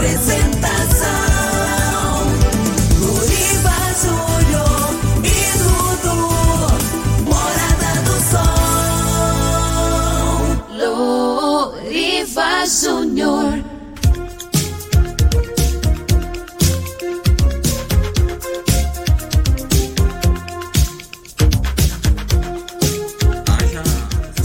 Apresentação: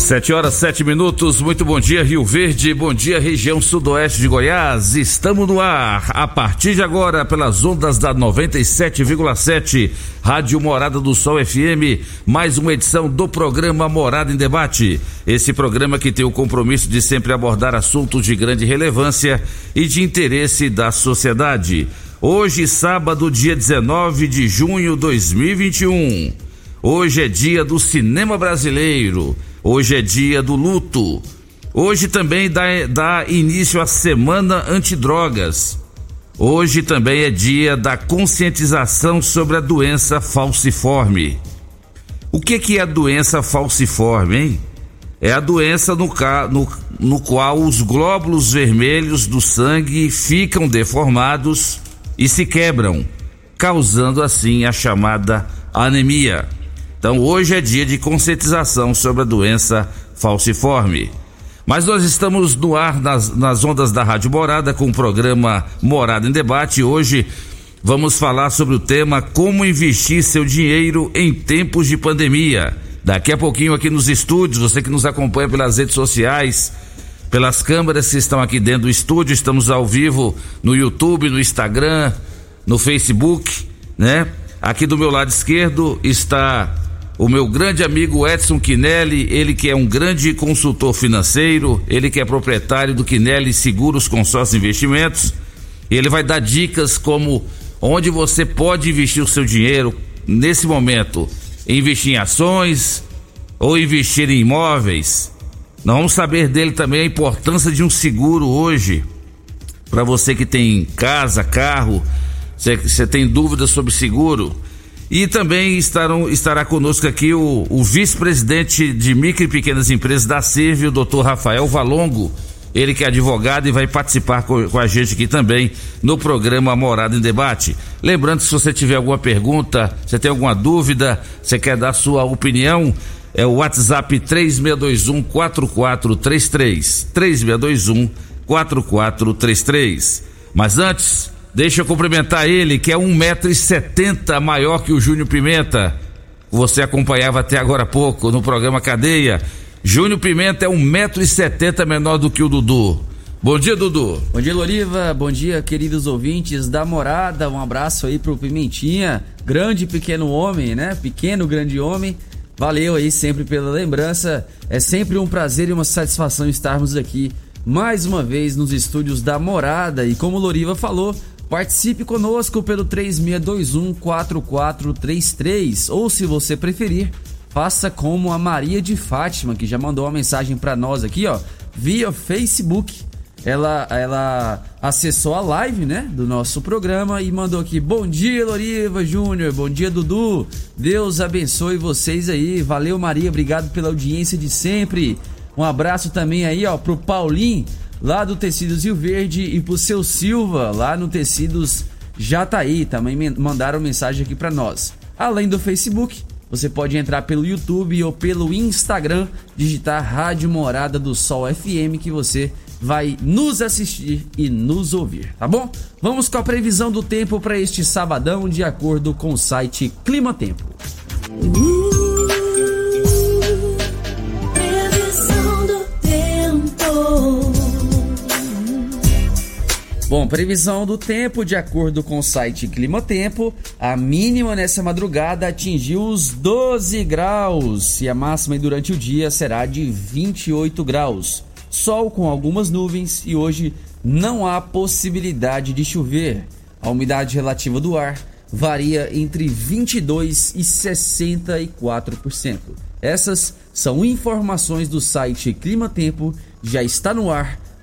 Sete horas, sete minutos. Muito bom dia, Rio Verde. Bom dia, região sudoeste de Goiás. Estamos no ar. A partir de agora, pelas ondas da 97,7, Rádio Morada do Sol FM, mais uma edição do programa Morada em Debate. Esse programa que tem o compromisso de sempre abordar assuntos de grande relevância e de interesse da sociedade. Hoje, sábado, dia 19 de junho de 2021. Hoje é dia do cinema brasileiro. Hoje é dia do luto. Hoje também dá, dá início à Semana Antidrogas. Hoje também é dia da conscientização sobre a doença falciforme. O que, que é a doença falciforme, hein? É a doença no, no, no qual os glóbulos vermelhos do sangue ficam deformados e se quebram, causando assim a chamada anemia. Então hoje é dia de conscientização sobre a doença falciforme. Mas nós estamos no ar nas, nas ondas da Rádio Morada com o programa Morada em Debate. Hoje vamos falar sobre o tema como investir seu dinheiro em tempos de pandemia. Daqui a pouquinho aqui nos estúdios, você que nos acompanha pelas redes sociais, pelas câmeras que estão aqui dentro do estúdio, estamos ao vivo no YouTube, no Instagram, no Facebook, né? Aqui do meu lado esquerdo está o meu grande amigo Edson Quinelli, ele que é um grande consultor financeiro, ele que é proprietário do Quinelli Seguros Consórcio Investimentos. Ele vai dar dicas como onde você pode investir o seu dinheiro nesse momento, investir em ações ou investir em imóveis. Nós vamos saber dele também a importância de um seguro hoje. Para você que tem casa, carro, você tem dúvidas sobre seguro, e também estarão, estará conosco aqui o, o vice-presidente de micro e pequenas empresas da CIRV, o doutor Rafael Valongo. Ele que é advogado e vai participar com, com, a gente aqui também no programa Morada em Debate. Lembrando, se você tiver alguma pergunta, você tem alguma dúvida, você quer dar sua opinião, é o WhatsApp 3621 4433. 3621 4433. Mas antes, Deixa eu cumprimentar ele, que é um metro e setenta maior que o Júnior Pimenta. Você acompanhava até agora há pouco no programa Cadeia. Júnior Pimenta é um metro e setenta menor do que o Dudu. Bom dia, Dudu. Bom dia, Loriva. Bom dia, queridos ouvintes da morada. Um abraço aí pro Pimentinha. Grande pequeno homem, né? Pequeno, grande homem. Valeu aí sempre pela lembrança. É sempre um prazer e uma satisfação estarmos aqui mais uma vez nos estúdios da morada. E como Loriva falou, Participe conosco pelo 3621-4433 ou, se você preferir, faça como a Maria de Fátima, que já mandou uma mensagem para nós aqui, ó, via Facebook. Ela, ela acessou a live, né, do nosso programa e mandou aqui: Bom dia, Loriva Júnior, bom dia, Dudu. Deus abençoe vocês aí. Valeu, Maria, obrigado pela audiência de sempre. Um abraço também aí, ó, pro Paulinho lá do Tecidos Rio Verde e pro seu Silva, lá no Tecidos Jataí, também mandaram mensagem aqui para nós. Além do Facebook, você pode entrar pelo YouTube ou pelo Instagram, digitar Rádio Morada do Sol FM que você vai nos assistir e nos ouvir, tá bom? Vamos com a previsão do tempo para este sabadão, de acordo com o site Clima Tempo. Previsão do tempo. Bom, previsão do tempo, de acordo com o site Clima Tempo, a mínima nessa madrugada atingiu os 12 graus e a máxima durante o dia será de 28 graus. Sol com algumas nuvens e hoje não há possibilidade de chover. A umidade relativa do ar varia entre 22 e 64%. Essas são informações do site Clima Tempo, já está no ar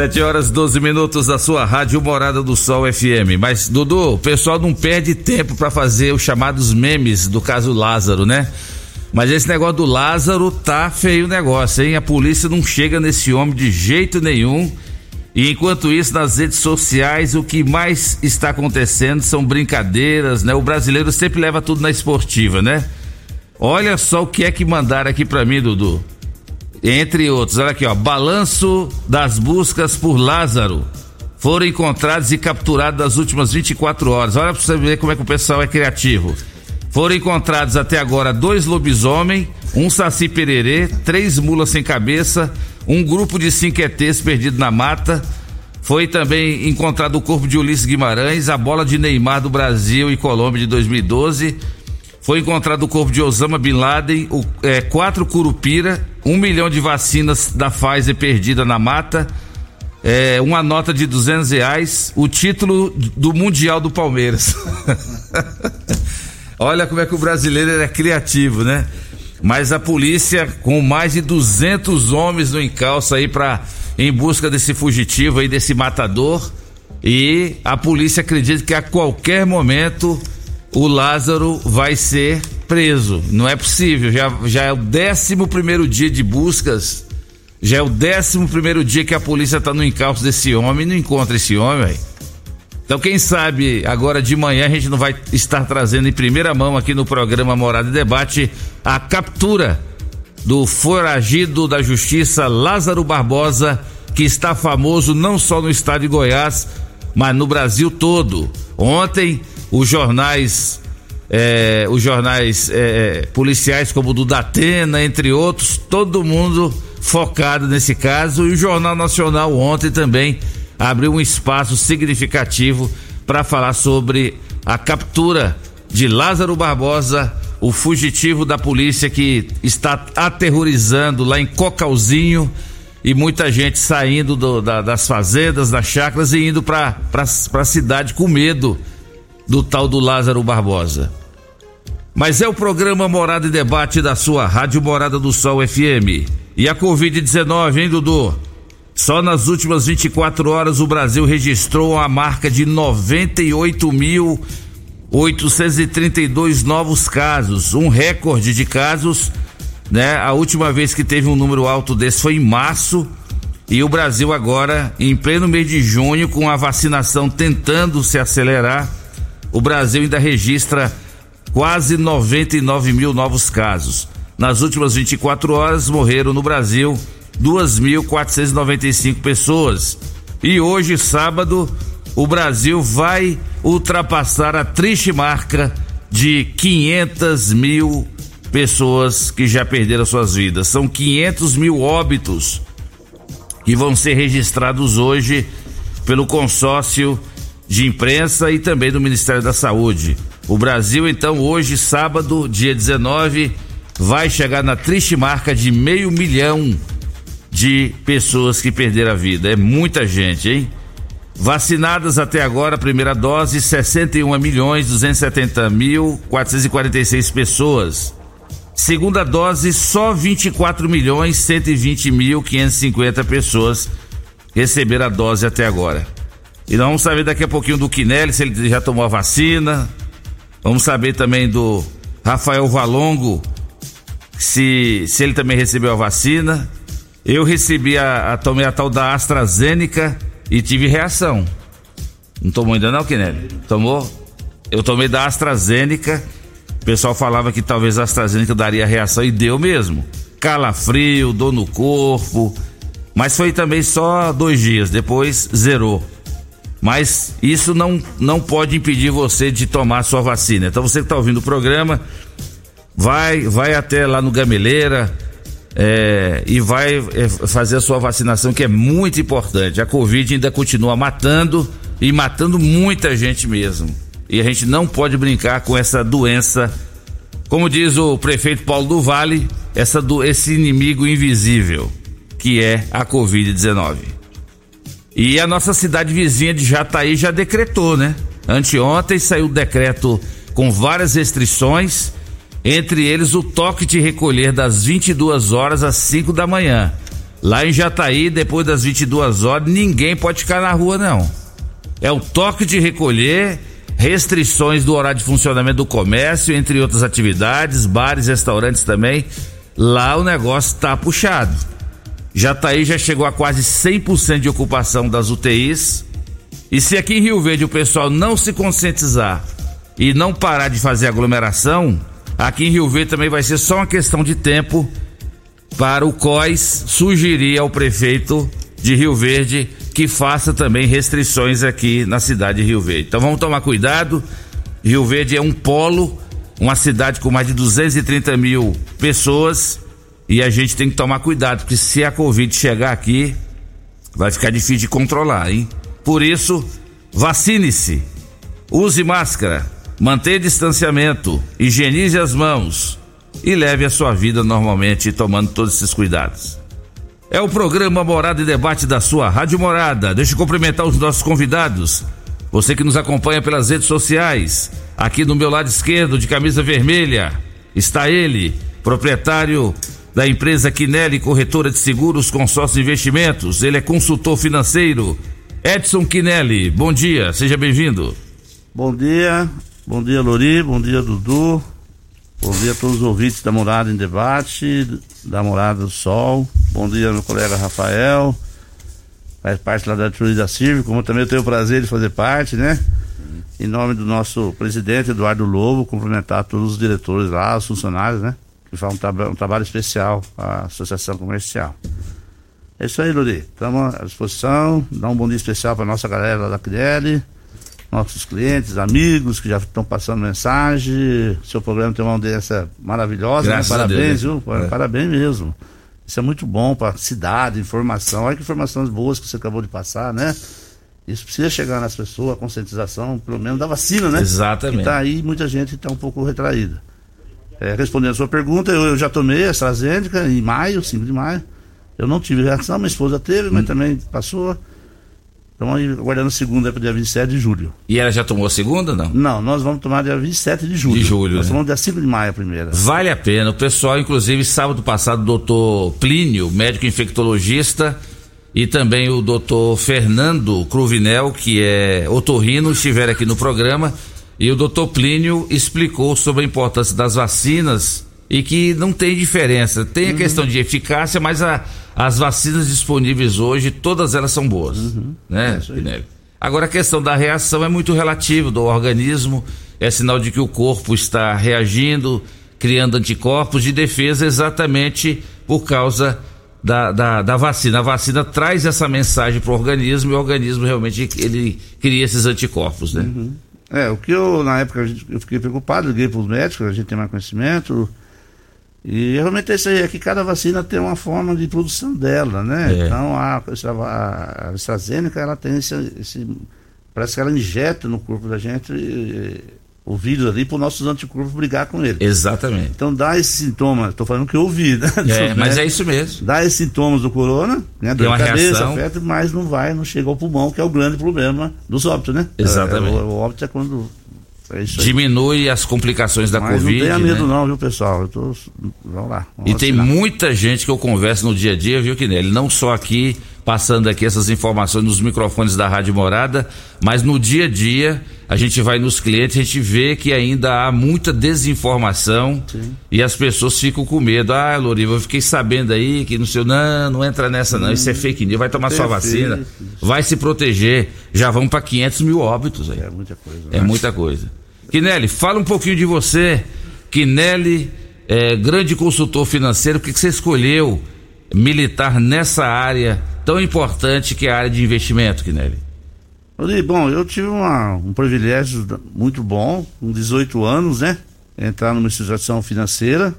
Sete horas 12 minutos da sua rádio Morada do Sol FM. Mas, Dudu, o pessoal não perde tempo para fazer os chamados memes do caso Lázaro, né? Mas esse negócio do Lázaro tá feio o negócio, hein? A polícia não chega nesse homem de jeito nenhum. E enquanto isso, nas redes sociais, o que mais está acontecendo são brincadeiras, né? O brasileiro sempre leva tudo na esportiva, né? Olha só o que é que mandaram aqui pra mim, Dudu. Entre outros, olha aqui, ó. Balanço das buscas por Lázaro. Foram encontrados e capturados nas últimas 24 horas. Olha pra você ver como é que o pessoal é criativo. Foram encontrados até agora dois lobisomem, um saci pererê, três mulas sem cabeça, um grupo de cinco perdido na mata. Foi também encontrado o corpo de Ulisses Guimarães, a bola de Neymar do Brasil e Colômbia de 2012. Foi encontrado o corpo de Osama Bin Laden, o, é, quatro curupira, um milhão de vacinas da Pfizer perdida na mata, é, uma nota de duzentos reais, o título do Mundial do Palmeiras. Olha como é que o brasileiro é criativo, né? Mas a polícia, com mais de 200 homens no encalço aí para em busca desse fugitivo aí, desse matador, e a polícia acredita que a qualquer momento o Lázaro vai ser preso. Não é possível. Já, já é o décimo primeiro dia de buscas. Já é o décimo primeiro dia que a polícia está no encalço desse homem e não encontra esse homem. Então, quem sabe agora de manhã a gente não vai estar trazendo em primeira mão aqui no programa Morada e Debate a captura do foragido da justiça Lázaro Barbosa, que está famoso não só no estado de Goiás, mas no Brasil todo. Ontem os jornais, é, os jornais é, policiais como o do Datena, entre outros, todo mundo focado nesse caso. E o Jornal Nacional ontem também abriu um espaço significativo para falar sobre a captura de Lázaro Barbosa, o fugitivo da polícia que está aterrorizando lá em Cocalzinho e muita gente saindo do, da, das fazendas, das chácaras e indo para a cidade com medo do tal do Lázaro Barbosa. Mas é o programa Morada e Debate da sua Rádio Morada do Sol FM. E a Covid-19, hein, Dudu? Só nas últimas 24 horas o Brasil registrou a marca de 98.832 novos casos, um recorde de casos, né? A última vez que teve um número alto desse foi em março. E o Brasil agora, em pleno mês de junho, com a vacinação tentando se acelerar, o Brasil ainda registra quase 99 mil novos casos. Nas últimas 24 horas morreram no Brasil 2.495 pessoas. E hoje, sábado, o Brasil vai ultrapassar a triste marca de 500 mil pessoas que já perderam suas vidas. São 500 mil óbitos que vão ser registrados hoje pelo consórcio de imprensa e também do Ministério da Saúde. O Brasil, então, hoje, sábado, dia 19, vai chegar na triste marca de meio milhão de pessoas que perderam a vida. É muita gente, hein? Vacinadas até agora, primeira dose, 61 milhões 270 mil 446 pessoas. Segunda dose, só 24 milhões 120 mil 550 pessoas receberam a dose até agora. E nós vamos saber daqui a pouquinho do Quinelli, se ele já tomou a vacina. Vamos saber também do Rafael Valongo, se, se ele também recebeu a vacina. Eu recebi a, a tomei a tal da AstraZeneca e tive reação. Não tomou ainda não, Quinelli? Tomou? Eu tomei da AstraZeneca o pessoal falava que talvez a AstraZeneca daria reação e deu mesmo. Calafrio, dor no corpo. Mas foi também só dois dias, depois zerou. Mas isso não, não pode impedir você de tomar sua vacina. Então você que está ouvindo o programa, vai, vai até lá no Gameleira é, e vai é, fazer a sua vacinação, que é muito importante. A Covid ainda continua matando e matando muita gente mesmo. E a gente não pode brincar com essa doença. Como diz o prefeito Paulo do Vale, essa do, esse inimigo invisível, que é a Covid-19. E a nossa cidade vizinha de Jataí já decretou, né? Anteontem saiu o decreto com várias restrições, entre eles o toque de recolher das 22 horas às 5 da manhã. Lá em Jataí, depois das 22 horas, ninguém pode ficar na rua, não. É o toque de recolher restrições do horário de funcionamento do comércio, entre outras atividades, bares, restaurantes também. Lá o negócio está puxado. Jataí já chegou a quase 100% de ocupação das UTIs. E se aqui em Rio Verde o pessoal não se conscientizar e não parar de fazer aglomeração, aqui em Rio Verde também vai ser só uma questão de tempo para o COIS sugerir ao prefeito de Rio Verde que faça também restrições aqui na cidade de Rio Verde. Então vamos tomar cuidado. Rio Verde é um polo, uma cidade com mais de 230 mil pessoas e a gente tem que tomar cuidado, porque se a Covid chegar aqui, vai ficar difícil de controlar, hein? Por isso, vacine-se, use máscara, mantenha distanciamento, higienize as mãos e leve a sua vida normalmente tomando todos esses cuidados. É o programa Morada e Debate da sua Rádio Morada. Deixa eu cumprimentar os nossos convidados. Você que nos acompanha pelas redes sociais. Aqui no meu lado esquerdo, de camisa vermelha, está ele, proprietário da empresa Quinelli Corretora de Seguros Consórcio Investimentos. Ele é consultor financeiro. Edson Quinelli, bom dia, seja bem-vindo. Bom dia, bom dia Lori, bom dia Dudu, bom dia a todos os ouvintes da Morada em Debate, da Morada do Sol. Bom dia, meu colega Rafael. Faz parte lá da diretoria da CIV, como também eu tenho o prazer de fazer parte, né? Em nome do nosso presidente Eduardo Lobo, cumprimentar todos os diretores lá, os funcionários, né? Que fazem um, tra um trabalho especial à Associação Comercial. É isso aí, Luri. Estamos à disposição. Dá um bom dia especial para nossa galera da CDL nossos clientes, amigos que já estão passando mensagem. Seu programa tem uma audiência maravilhosa, né? parabéns, Deus, viu? É. Parabéns mesmo. Isso é muito bom para a cidade, informação. Olha que informações boas que você acabou de passar, né? Isso precisa chegar nas pessoas, a conscientização, pelo menos da vacina, né? Exatamente. Está aí, muita gente está um pouco retraída. É, respondendo a sua pergunta, eu, eu, já tomei a AstraZeneca em maio, 5 de maio. Eu não tive reação, minha esposa teve, mas hum. também passou. Estamos aguardando a segunda para dia 27 de julho. E ela já tomou a segunda, não? Não, nós vamos tomar dia 27 de julho. De julho. Nós né? tomamos dia 5 de maio a primeira. Vale a pena. O pessoal, inclusive, sábado passado, o doutor Plínio, médico infectologista, e também o doutor Fernando Cruvinel, que é otorrino, estiveram aqui no programa. E o doutor Plínio explicou sobre a importância das vacinas e que não tem diferença. Tem a uhum. questão de eficácia, mas a as vacinas disponíveis hoje, todas elas são boas. Uhum. Né, é Agora a questão da reação é muito relativa do organismo, é sinal de que o corpo está reagindo, criando anticorpos de defesa exatamente por causa da, da, da vacina. A vacina traz essa mensagem para o organismo e o organismo realmente ele cria esses anticorpos, né? Uhum. É, o que eu, na época, eu fiquei preocupado, liguei para os médicos, a gente tem mais conhecimento, e realmente é isso aí, é que cada vacina tem uma forma de produção dela, né? É. Então a, a, a AstraZeneca, ela tem esse, esse, Parece que ela injeta no corpo da gente o vírus ali para os nossos anticorpos brigar com ele. Exatamente. Então dá esses sintomas, estou falando que eu ouvi, né? É, mas é isso mesmo. Dá esses sintomas do corona, né? Dor de cabeça, reação. afeta, mas não vai, não chega ao pulmão, que é o grande problema dos óbitos, né? Exatamente. É, o, o óbito é quando É diminui as complicações da Mas Covid. não tenha medo né? não, viu, pessoal? Eu tô... Vamos lá. vamos E tem muita gente que eu converso no dia a dia, viu, Kinelli? Não só aqui, passando aqui essas informações nos microfones da Rádio Morada, mas no dia a dia, a gente vai nos clientes, a gente vê que ainda há muita desinformação e as pessoas ficam com medo. Ah, Loriva, eu fiquei sabendo aí que não sei, não, não entra nessa não, isso é fake news, vai tomar sua Perfeito. vacina, vai se proteger. Já vamos para 500 mil óbitos aí. É muita coisa. É né? muita coisa. Kinelli, fala um pouquinho de você. Kinelli, é, grande consultor financeiro, por que, que você escolheu militar nessa área tão importante que é a área de investimento, Kinelli? Bom, eu tive uma- um privilégio muito bom, com 18 anos, né? Entrar numa instituição financeira,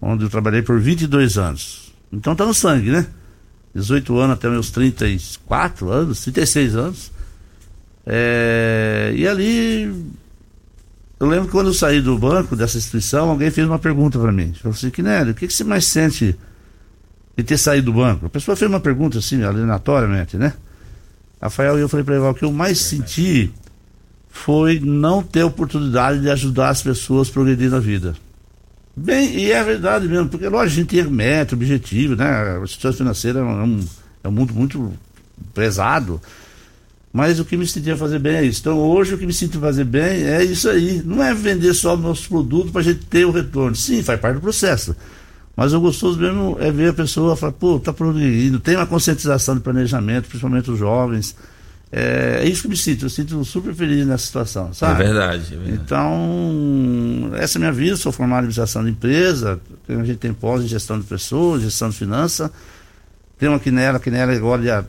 onde eu trabalhei por 22 anos. Então tá no sangue, né? 18 anos até meus 34 anos, 36 anos. É, e ali, eu lembro que quando eu saí do banco, dessa instituição, alguém fez uma pergunta para mim. Falou assim, Kinelli, o que, que você mais sente de ter saído do banco? A pessoa fez uma pergunta assim, aleatoriamente, né? Rafael, e eu falei para ele, o que eu mais senti foi não ter oportunidade de ajudar as pessoas a progredir na vida. Bem, e é verdade mesmo, porque lógico, a gente tem meta, objetivo, né? A situação financeira é um, é um mundo muito pesado. Mas o que me sentia fazer bem é isso. Então hoje o que me sinto fazer bem é isso aí. Não é vender só nossos produtos para a gente ter o retorno. Sim, faz parte do processo. Mas o gostoso mesmo é ver a pessoa falar, pô, tá progredindo, tem uma conscientização de planejamento, principalmente os jovens. É, é isso que eu me sinto, eu sinto super feliz nessa situação, sabe? É verdade, é verdade. Então, essa é a minha vida, sou formado em administração de empresa, a gente tem pós em gestão de pessoas, gestão de finanças. Tem uma Quinela, Quinela agora já,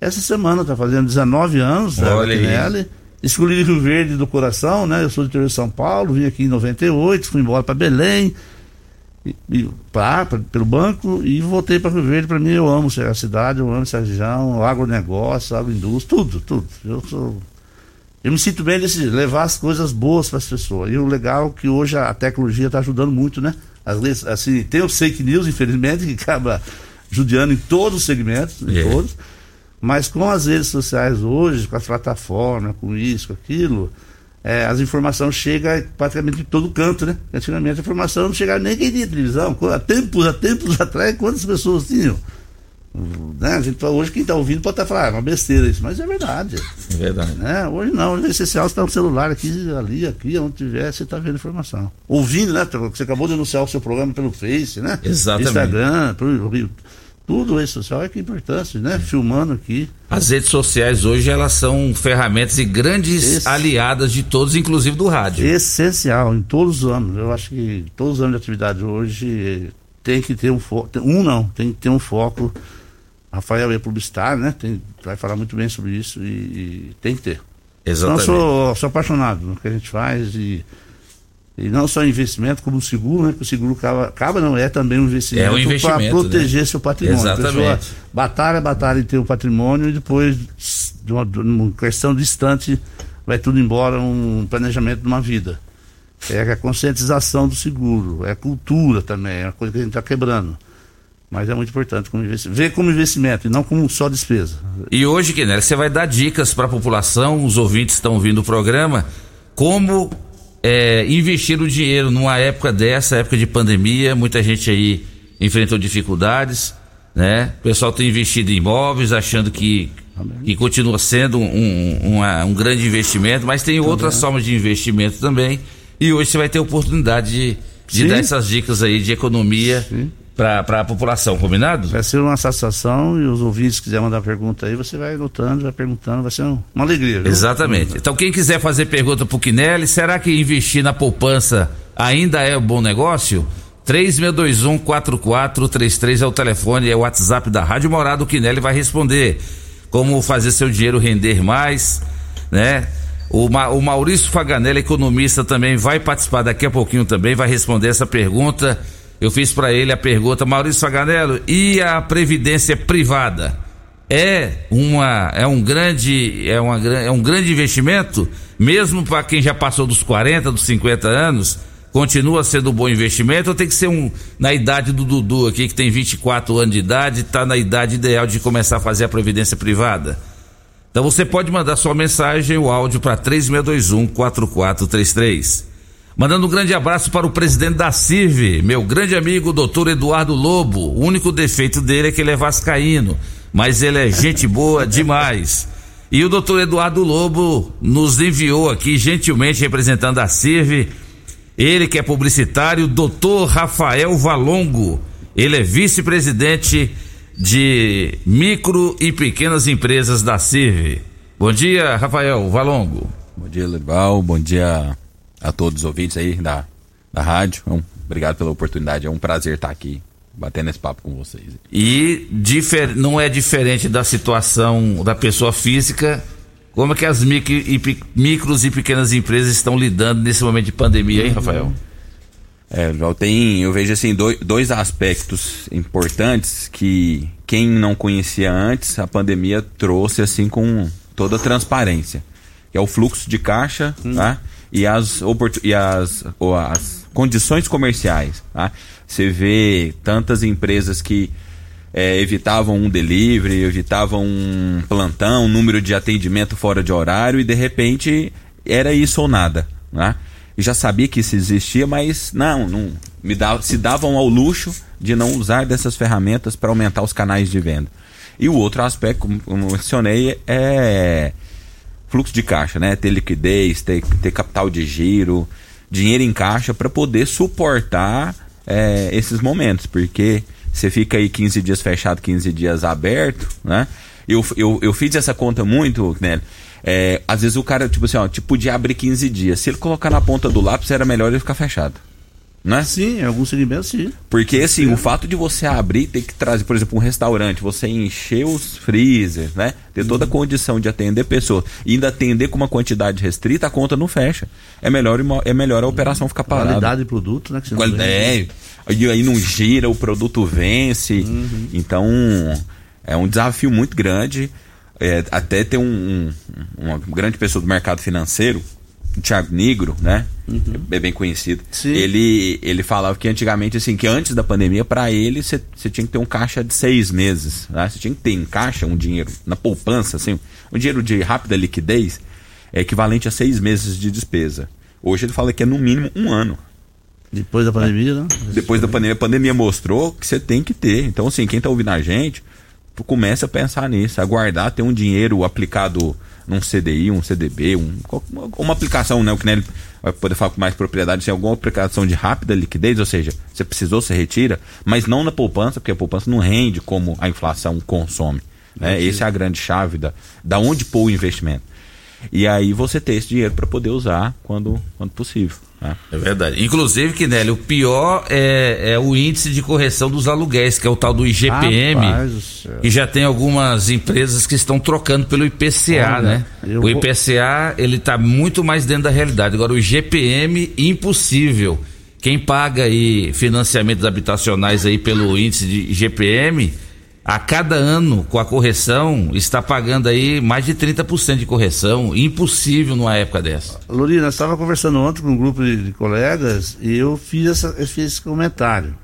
essa semana está fazendo 19 anos, né, Olha aí. Quinela. Escolhi Rio Verde do coração, né? Eu sou do interior de São Paulo, vim aqui em 98, fui embora para Belém, pra- pelo banco, e voltei para Rio Verde. Para mim, eu amo a cidade, eu amo essa região, o agronegócio, agroindústria, tudo, tudo. Eu sou eu me sinto bem desse levar as coisas boas para as pessoas. E o legal é que hoje a tecnologia está ajudando muito, né? Às vezes, assim, tem os fake news, infelizmente, que acaba judiando em todos os segmentos, em É. todos. Mas com as redes sociais hoje, com as plataformas, com isso, com aquilo, é, as informações chegam praticamente de todo canto, né? Antigamente a informação não chegava nem quem tinha televisão. Há tempos, há tempos atrás, quantas pessoas tinham? Né? A gente, hoje quem está ouvindo pode estar falando, ah, é uma besteira isso, mas é verdade. É verdade. Né? Hoje não, hoje é essencial você estar no celular aqui, ali, aqui, onde tiver, você está vendo informação. Ouvindo, né? Você acabou de anunciar o seu programa pelo Face, né? Exatamente. Instagram, pelo, tudo rede social é que é importante, né? Filmando aqui. As redes sociais hoje elas são ferramentas e grandes Esse- aliadas de todos, inclusive do rádio. Essencial em todos os anos. Eu acho que todos os anos de atividade hoje tem que ter um foco. Um não, tem que ter um foco. Rafael é publicitário, né? Tem, vai falar muito bem sobre isso e, e tem que ter. Então, Exatamente. eu sou, sou apaixonado no que a gente faz e, e não só investimento, como o seguro, né? Que o seguro acaba, acaba não é também um investimento, É um investimento, para proteger né? seu patrimônio. Exatamente. batalha, batalha em ter o patrimônio e depois, de uma, de uma questão distante, vai tudo embora, um planejamento de uma vida. É a conscientização do seguro, é a cultura também, é uma coisa que a gente está quebrando. Mas é muito importante como investimento. Ver como investimento e não como só despesa. E hoje, Kenel, você vai dar dicas para a população, os ouvintes estão ouvindo o programa, como é, investir o dinheiro numa época dessa, época de pandemia, muita gente aí enfrentou dificuldades, né? O pessoal tem investido em imóveis, achando que, que continua sendo um, uma- um grande investimento, mas tem outras formas de investimento também. E hoje você vai ter oportunidade de, de dar essas dicas aí de economia Sim. Para a população, combinado? Vai ser uma satisfação e os ouvintes quiserem mandar pergunta aí, você vai anotando, vai perguntando, vai ser um- uma alegria. viu? Exatamente. Então, quem quiser fazer pergunta pro Quinelli, será que investir na poupança ainda é um bom negócio? 3621-4433 é o telefone, é o WhatsApp da Rádio Morada. O Quinelli vai responder como fazer seu dinheiro render mais, né? O, Ma- o Maurício Faganelli, economista, também vai participar daqui a pouquinho também, vai responder essa pergunta. Eu fiz para ele a pergunta, Maurício Faganello, e a previdência privada? é uma é um grande é, uma, é um grande investimento mesmo para quem já passou dos 40 dos 50 anos continua sendo um bom investimento ou tem que ser um na idade do Dudu aqui que tem 24 anos de idade está na idade ideal de começar a fazer a previdência privada Então você pode mandar sua mensagem, o áudio para 3621 4433. Mandando um grande abraço para o presidente da CIRV, meu grande amigo, doutor Eduardo Lobo. O único defeito dele é que ele é vascaíno, mas ele é gente boa demais. E o doutor Eduardo Lobo nos enviou aqui, gentilmente representando a CIRV, ele que é publicitário, doutor Rafael Valongo. Ele é vice-presidente de micro e pequenas empresas da CIRV. Bom dia, Rafael Valongo. Bom dia, Legal. Bom dia a todos os ouvintes aí da, da rádio. Um, obrigado pela oportunidade. É um prazer estar aqui batendo esse papo com vocês. E difer, não é diferente da situação da pessoa física. Como é que as micro e, micros e pequenas empresas estão lidando nesse momento de pandemia, hein, Rafael? É, eu, tenho, eu vejo assim dois, dois aspectos importantes que quem não conhecia antes, a pandemia trouxe assim com toda a transparência. Que é o fluxo de caixa, hum. tá? E as, e as, as condições comerciais. Tá? Você vê tantas empresas que é, evitavam um delivery, evitavam um plantão, um número de atendimento fora de horário e de repente era isso ou nada. Né? E já sabia que isso existia, mas não, não me dava, se davam ao luxo de não usar dessas ferramentas para aumentar os canais de venda. E o outro aspecto, como mencionei, é fluxo de caixa, né? Ter liquidez, ter, ter capital de giro, dinheiro em caixa para poder suportar é, esses momentos, porque você fica aí 15 dias fechado, 15 dias aberto, né? Eu, eu, eu fiz essa conta muito, né? É, às vezes o cara, tipo assim, ó, tipo, podia abrir 15 dias. Se ele colocar na ponta do lápis, era melhor ele ficar fechado né? Sim, em alguns segmentos sim. Porque assim, o fato de você abrir, ter que trazer, por exemplo, um restaurante, você encher os freezers, né? Ter toda a condição de atender pessoas e ainda atender com uma quantidade restrita, a conta não fecha. É melhor, é melhor a operação ficar parada. Qualidade de produto, né? Que você não é, e aí não gira, o produto vence. Uhum. Então, é um desafio muito grande. É, até ter um, um, uma grande pessoa do mercado financeiro o Thiago Negro, né? Uhum. É bem conhecido. Sim. Ele, ele falava que antigamente, assim, que antes da pandemia, para ele, você tinha que ter um caixa de seis meses. Né? Você tinha que ter em caixa um dinheiro na poupança, assim, um dinheiro de rápida liquidez é equivalente a seis meses de despesa. Hoje ele fala que é no mínimo um ano. Depois da pandemia, né? Depois da pandemia, a pandemia mostrou que você tem que ter. Então, assim, quem está ouvindo a gente, comece a pensar nisso, aguardar ter um dinheiro aplicado num CDI, um CDB, um, uma aplicação, né? O que ele vai poder falar com mais propriedade, se alguma aplicação de rápida liquidez, ou seja, você precisou, você retira, mas não na poupança, porque a poupança não rende como a inflação consome. Né? Essa é a grande chave da, da onde pôr o investimento. E aí você ter esse dinheiro para poder usar quando, quando possível. Né? É verdade. Inclusive, Kinelli, o pior é, é, o índice de correção dos aluguéis, que é o tal do IGPM, que já tem algumas empresas que estão trocando pelo IPCA, Olha, né? O IPCA, ele está muito mais dentro da realidade. Agora, o IGPM, impossível. Quem paga aí financiamentos habitacionais aí pelo índice de IGPM a cada ano com a correção está pagando aí mais de 30% de correção, impossível numa época dessa. Lorina, estava conversando ontem com um grupo de, de colegas e eu fiz, essa, eu fiz esse comentário,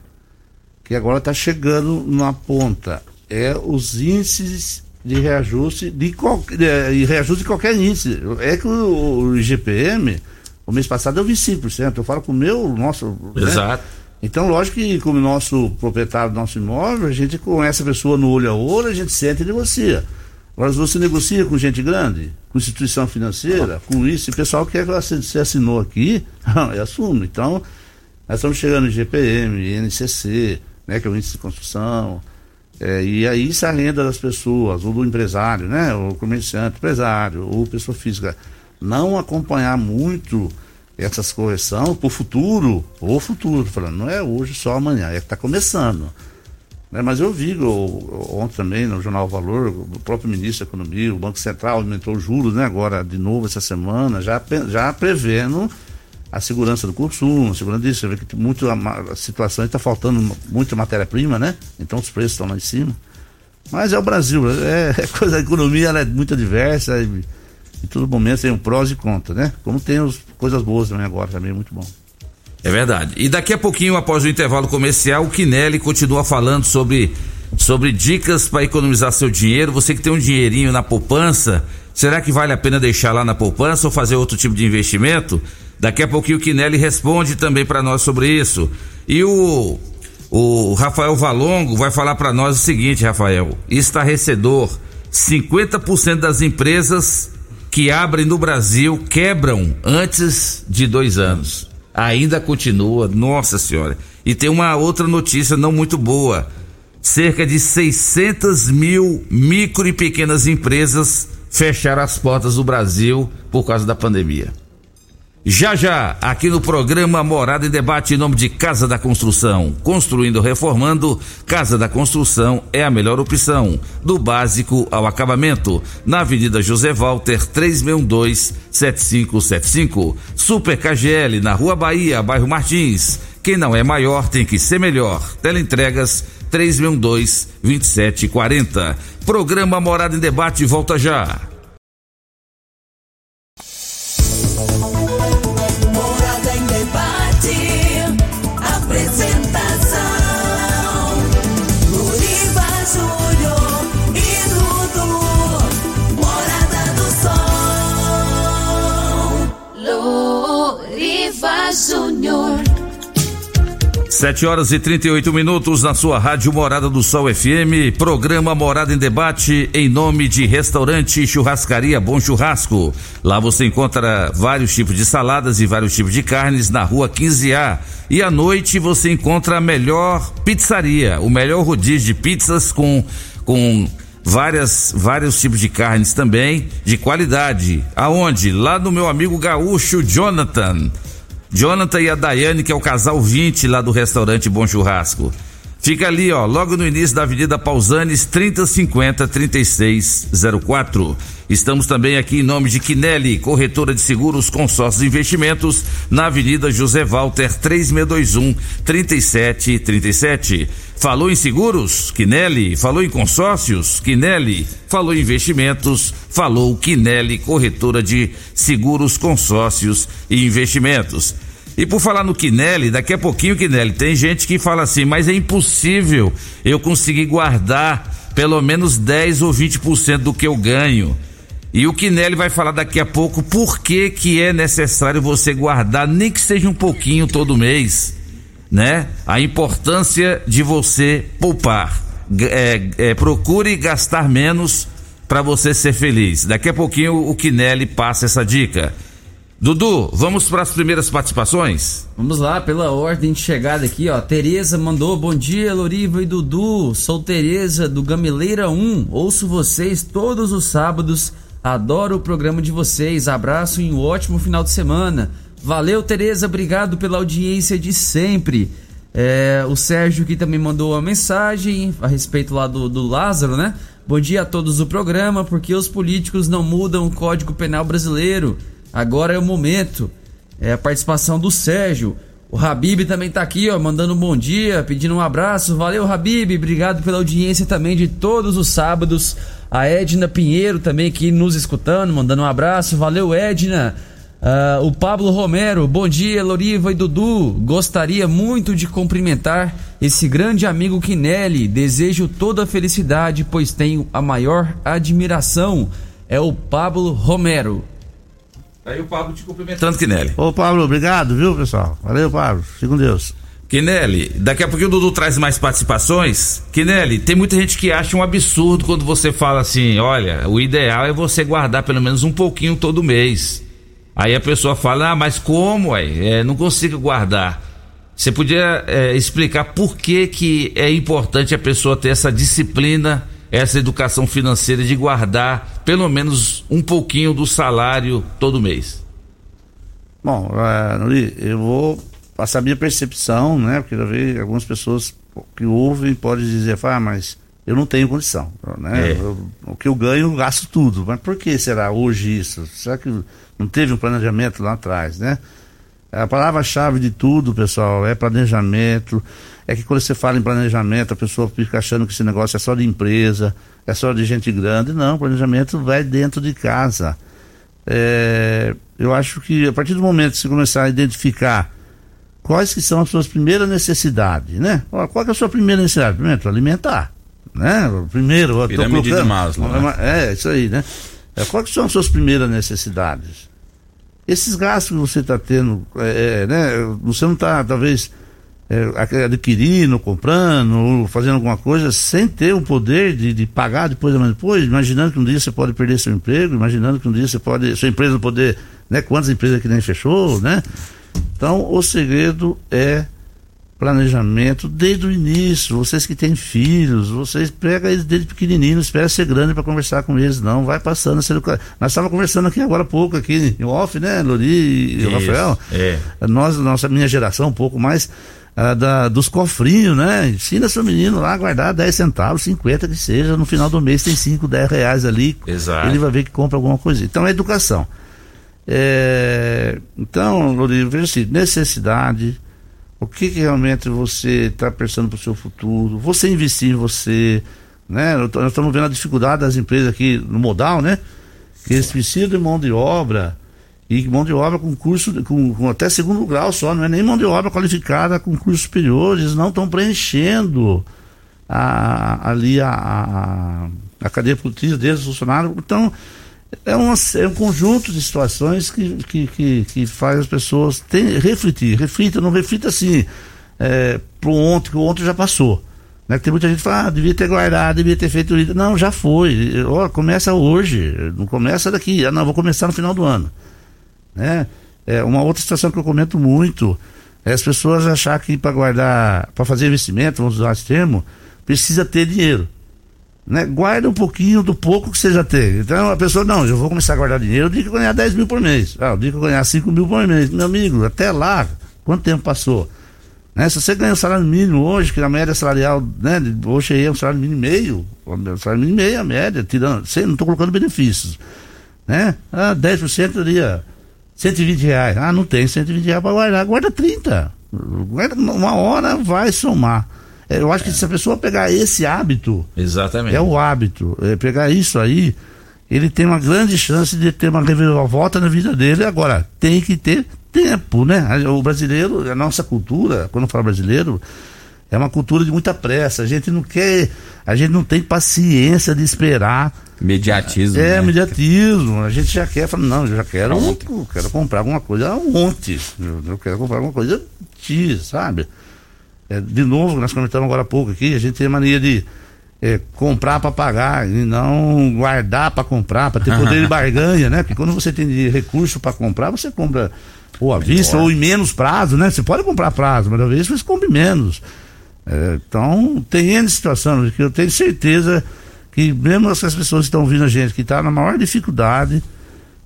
que agora está chegando na ponta, é os índices de reajuste de, qual, de, reajuste de qualquer índice. É que o, o IGPM, o mês passado eu vi 5%, eu falo com o meu, nosso... Né? Exato. Né? Então, lógico que, como nosso proprietário do nosso imóvel, a gente com essa pessoa no olho a olho, a gente sente e negocia. Agora, se você negocia com gente grande, com instituição financeira, com isso, e o pessoal quer que você assinou aqui, é assume. Então, nós estamos chegando em GPM, NCC, né, que é o índice de construção, é, e aí é a renda das pessoas, ou do empresário, né, o comerciante, empresário, ou pessoa física. Não acompanhar muito essas correções para o futuro, ou futuro, falando, não é hoje só amanhã, é que está começando. Né? Mas eu vi ontem também no Jornal Valor, o próprio ministro da Economia, o Banco Central aumentou os juros né, agora de novo essa semana, já, já prevendo a segurança do consumo, a segurança disso. Você vê que muito, a, a situação está faltando muita matéria-prima, né? Então os preços estão lá em cima. Mas é o Brasil, é, é coisa, a economia é muito diversa. E, em todo momento tem um prós e contra, né? Como tem as coisas boas também agora, também é muito bom. É verdade. E daqui a pouquinho, após o intervalo comercial, o Kinelli continua falando sobre sobre dicas para economizar seu dinheiro. Você que tem um dinheirinho na poupança, será que vale a pena deixar lá na poupança ou fazer outro tipo de investimento? Daqui a pouquinho o Kinelli responde também para nós sobre isso. E o, o Rafael Valongo vai falar para nós o seguinte, Rafael: estarrecedor. 50% das empresas que abrem no Brasil quebram antes de dois anos. Ainda continua, nossa senhora. E tem uma outra notícia não muito boa. Cerca de 600 mil micro e pequenas empresas fecharam as portas do Brasil por causa da pandemia. Já já, aqui no programa Morada em Debate em nome de Casa da Construção. Construindo reformando, Casa da Construção é a melhor opção. Do básico ao acabamento. Na Avenida José Walter, 3612-7575. Super KGL, na Rua Bahia, bairro Martins. Quem não é maior tem que ser melhor. Teleentregas 3612-2740. Programa Morada em Debate volta já. 7 horas e 38 minutos na sua Rádio Morada do Sol FM, programa Morada em Debate em nome de Restaurante Churrascaria Bom Churrasco. Lá você encontra vários tipos de saladas e vários tipos de carnes na rua 15A. E à noite você encontra a melhor pizzaria, o melhor rodízio de pizzas com com várias vários tipos de carnes também de qualidade. Aonde? Lá no meu amigo gaúcho Jonathan. Jonathan e a Daiane, que é o casal 20 lá do restaurante Bom Churrasco. Fica ali, ó, logo no início da Avenida Pausanes, 3050 3604. Estamos também aqui em nome de Quinelli, corretora de seguros, consórcios e investimentos, na Avenida José Walter, 3621 3737. Falou em seguros? Quinelli. Falou em consórcios? Quinelli. Falou em investimentos? Falou Quinelli, corretora de seguros, consórcios e investimentos. E por falar no Quinelli, daqui a pouquinho, Quinelli, tem gente que fala assim, mas é impossível eu conseguir guardar pelo menos 10 ou 20% do que eu ganho. E o Quinelli vai falar daqui a pouco por que que é necessário você guardar, nem que seja um pouquinho todo mês, né? A importância de você poupar. É, é, procure gastar menos para você ser feliz. Daqui a pouquinho o Quinelli passa essa dica. Dudu, vamos para as primeiras participações? Vamos lá, pela ordem de chegada aqui, ó. Tereza mandou bom dia, Loriva e Dudu. Sou Tereza do Gamileira 1. Ouço vocês todos os sábados. Adoro o programa de vocês. Abraço e um ótimo final de semana. Valeu, Tereza. Obrigado pela audiência de sempre. É, o Sérgio aqui também mandou uma mensagem a respeito lá do, do Lázaro, né? Bom dia a todos do programa, porque os políticos não mudam o Código Penal brasileiro. Agora é o momento. É a participação do Sérgio. O Habib também tá aqui, ó, mandando um bom dia, pedindo um abraço. Valeu, Habib. Obrigado pela audiência também de todos os sábados. A Edna Pinheiro também aqui nos escutando, mandando um abraço. Valeu, Edna. Ah, o Pablo Romero, bom dia, Loriva e Dudu. Gostaria muito de cumprimentar esse grande amigo Quinelli. Desejo toda a felicidade, pois tenho a maior admiração. É o Pablo Romero. Aí o Pablo te cumprimentando, Quinelli. Ô, Pablo, obrigado, viu, pessoal? Valeu, Pablo. Fique com Deus. Quinelli, daqui a pouquinho o Dudu traz mais participações. Quinelli, tem muita gente que acha um absurdo quando você fala assim: olha, o ideal é você guardar pelo menos um pouquinho todo mês. Aí a pessoa fala: ah, mas como, ué? É, não consigo guardar. Você podia é, explicar por que, que é importante a pessoa ter essa disciplina, essa educação financeira de guardar pelo menos um pouquinho do salário todo mês? Bom, uh, Nuri, eu vou passar a minha percepção, né? Porque já vi algumas pessoas que ouvem podem dizer, ah, mas eu não tenho condição, né? É. Eu- o que eu ganho, eu gasto tudo. Mas por que será hoje isso? Será que não teve um planejamento lá atrás, né? A palavra-chave de tudo, pessoal, é planejamento. É que quando você fala em planejamento, a pessoa fica achando que esse negócio é só de empresa, é só de gente grande. Não, planejamento vai dentro de casa. É, eu acho que a partir do momento que você começar a identificar quais que são as suas primeiras necessidades, né? Qual é a sua primeira necessidade? Primeiro, alimentar. né? Primeiro, eu tô Pirâmide de Maslow, né? É, isso aí, né? É, quais são as suas primeiras necessidades? Esses gastos que você está tendo, é, é, né? Você não está, talvez, é, adquirindo, comprando, fazendo alguma coisa sem ter o poder de, de pagar depois, mas depois, imaginando que um dia você pode perder seu emprego, imaginando que um dia você pode, sua empresa não poder, né? Quantas empresas que nem fechou, né? Então, o segredo é planejamento desde o início. Vocês que têm filhos, vocês pegam eles desde pequenininho, não espera ser grande para conversar com eles, não. Vai passando. Sendo... Nós estávamos conversando aqui agora há pouco, aqui em off, né, Lori e Isso, Rafael? é. Nós, nossa minha geração, um pouco mais ah, da, dos cofrinhos, né? Ensina seu menino lá a guardar 10 centavos, 50 que seja, no final do mês tem 5, 10 reais ali. Exato. Ele vai ver que compra alguma coisa. Então é educação. É, então, Lori, veja assim, necessidade, o que, que realmente você está pensando para o seu futuro, você investir em você, né? Nós estamos vendo a dificuldade das empresas aqui no modal, né? Que eles precisam de mão de obra e mão de obra com curso, com, com até segundo grau só, não é nem mão de obra qualificada com cursos superiores, não estão preenchendo a, ali a, a, a cadeia produtiva deles, funcionários. Então, é, uma, é um conjunto de situações que, que, que, que faz as pessoas ter, refletir. Reflita, não reflita assim, é, pro ontem, que o ontem já passou. Né? Tem muita gente que fala, ah, devia ter guardado, devia ter feito isso. Não, já foi. Começa hoje, não começa daqui. Ah, não, vou começar no final do ano. Né? É, uma outra situação que eu comento muito é as pessoas achar que para guardar, para fazer investimento, vamos usar esse termo, precisa ter dinheiro. Né? Guarda um pouquinho do pouco que você já tem. Então a pessoa, não, eu vou começar a guardar dinheiro, eu digo que ganhar 10 mil por mês. Ah, eu digo que ganhar 5 mil por mês. Meu amigo, até lá, quanto tempo passou? Né? Se você ganha um salário mínimo hoje, que a média salarial, né, hoje aí é um salário mínimo e meio, um salário mínimo e meio a média, tirando, sem, não estou colocando benefícios. Né? Ah, 10% seria 120 reais. Ah, não tem 120 reais para guardar, guarda 30. Guarda, uma hora vai somar. É, Eu acho que se a pessoa pegar esse hábito, Exatamente. é o hábito, é pegar isso aí, ele tem uma grande chance de ter uma reviravolta na vida dele. Agora, tem que ter tempo, né? O brasileiro, a nossa cultura, quando eu falo brasileiro, é uma cultura de muita pressa. A gente não quer, a gente não tem paciência de esperar. Mediatismo. É, né? imediatismo. A gente já quer, fala, não, eu já quero, eu quero comprar alguma coisa ontem. Eu, quero comprar alguma coisa X, sabe? É, de novo, nós comentamos agora há pouco aqui, a gente tem mania de é, comprar para pagar e não guardar para comprar, para ter poder de barganha, né? Porque quando você tem recurso para comprar, você compra ou à vista ou em menos prazo, né? Você pode comprar prazo, mas talvez você compre menos. É, então, tem N situação que eu tenho certeza que mesmo essas pessoas que estão ouvindo a gente, que está na maior dificuldade,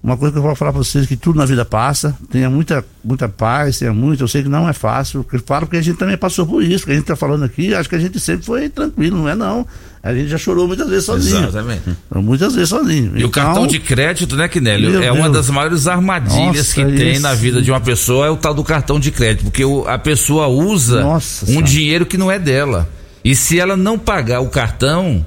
uma coisa que eu vou falar para vocês é que tudo na vida passa, tenha muita, muita paz, tenha muito, eu sei que não é fácil, eu falo porque a gente também passou por isso, a gente está falando aqui, acho que a gente sempre foi tranquilo, não é não. A gente já chorou muitas vezes sozinho. Exatamente. Muitas vezes sozinho. E o Então, cartão de crédito, né, Quinélio? É uma das maiores armadilhas Nossa, que tem esse- na vida de uma pessoa, é o tal do cartão de crédito. Porque o- a pessoa usa Nossa um Senhora. dinheiro que não é dela. E se ela não pagar o cartão,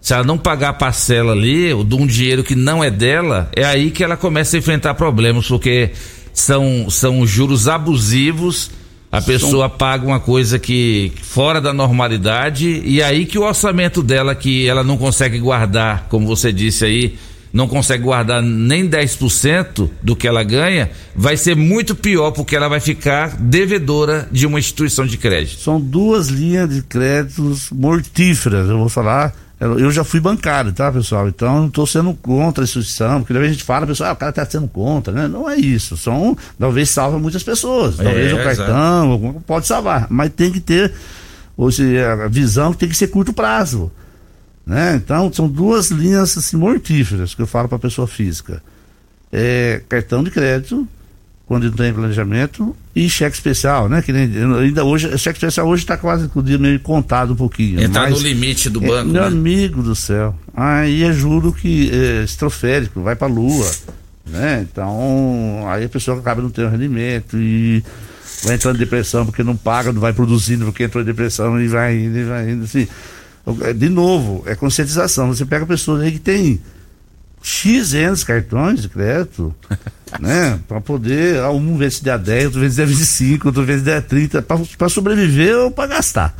se ela não pagar a parcela ali, de um dinheiro que não é dela, é aí que ela começa a enfrentar problemas, porque são, são juros abusivos. A pessoa paga uma coisa que fora da normalidade e aí que o orçamento dela que ela não consegue guardar, como você disse aí, não consegue guardar nem 10% do que ela ganha, vai ser muito pior porque ela vai ficar devedora de uma instituição de crédito. São duas linhas de créditos mortíferas, eu vou falar. Eu já fui bancário, tá, pessoal? Então eu não estou sendo contra a instituição, porque talvez a gente fala, pessoal, ah, o cara está sendo contra, né? Não é isso. São, talvez salva muitas pessoas. Talvez É, o cartão, pode salvar. Mas tem que ter ou seja, a visão que tem que ser curto prazo. Né? Então, são duas linhas assim, mortíferas que eu falo para a pessoa física. É, cartão de crédito, quando não tem planejamento, e cheque especial, né? Que nem, ainda hoje, cheque especial hoje está quase com o dia meio contado um pouquinho. Entrar mas- no limite do é, banco, meu né? amigo do céu. Aí é juro que é estroférico, vai pra lua. Né? Então, aí a pessoa acaba não tendo rendimento e vai entrando em depressão porque não paga, não vai produzindo porque entrou em depressão e vai indo, e vai indo. Assim. De novo, é conscientização. Você pega pessoas aí que tem X anos cartões de crédito, né? Para poder, ah, um vezes der 10, outro vezes der 25, outro vezes der 30, para sobreviver ou para gastar.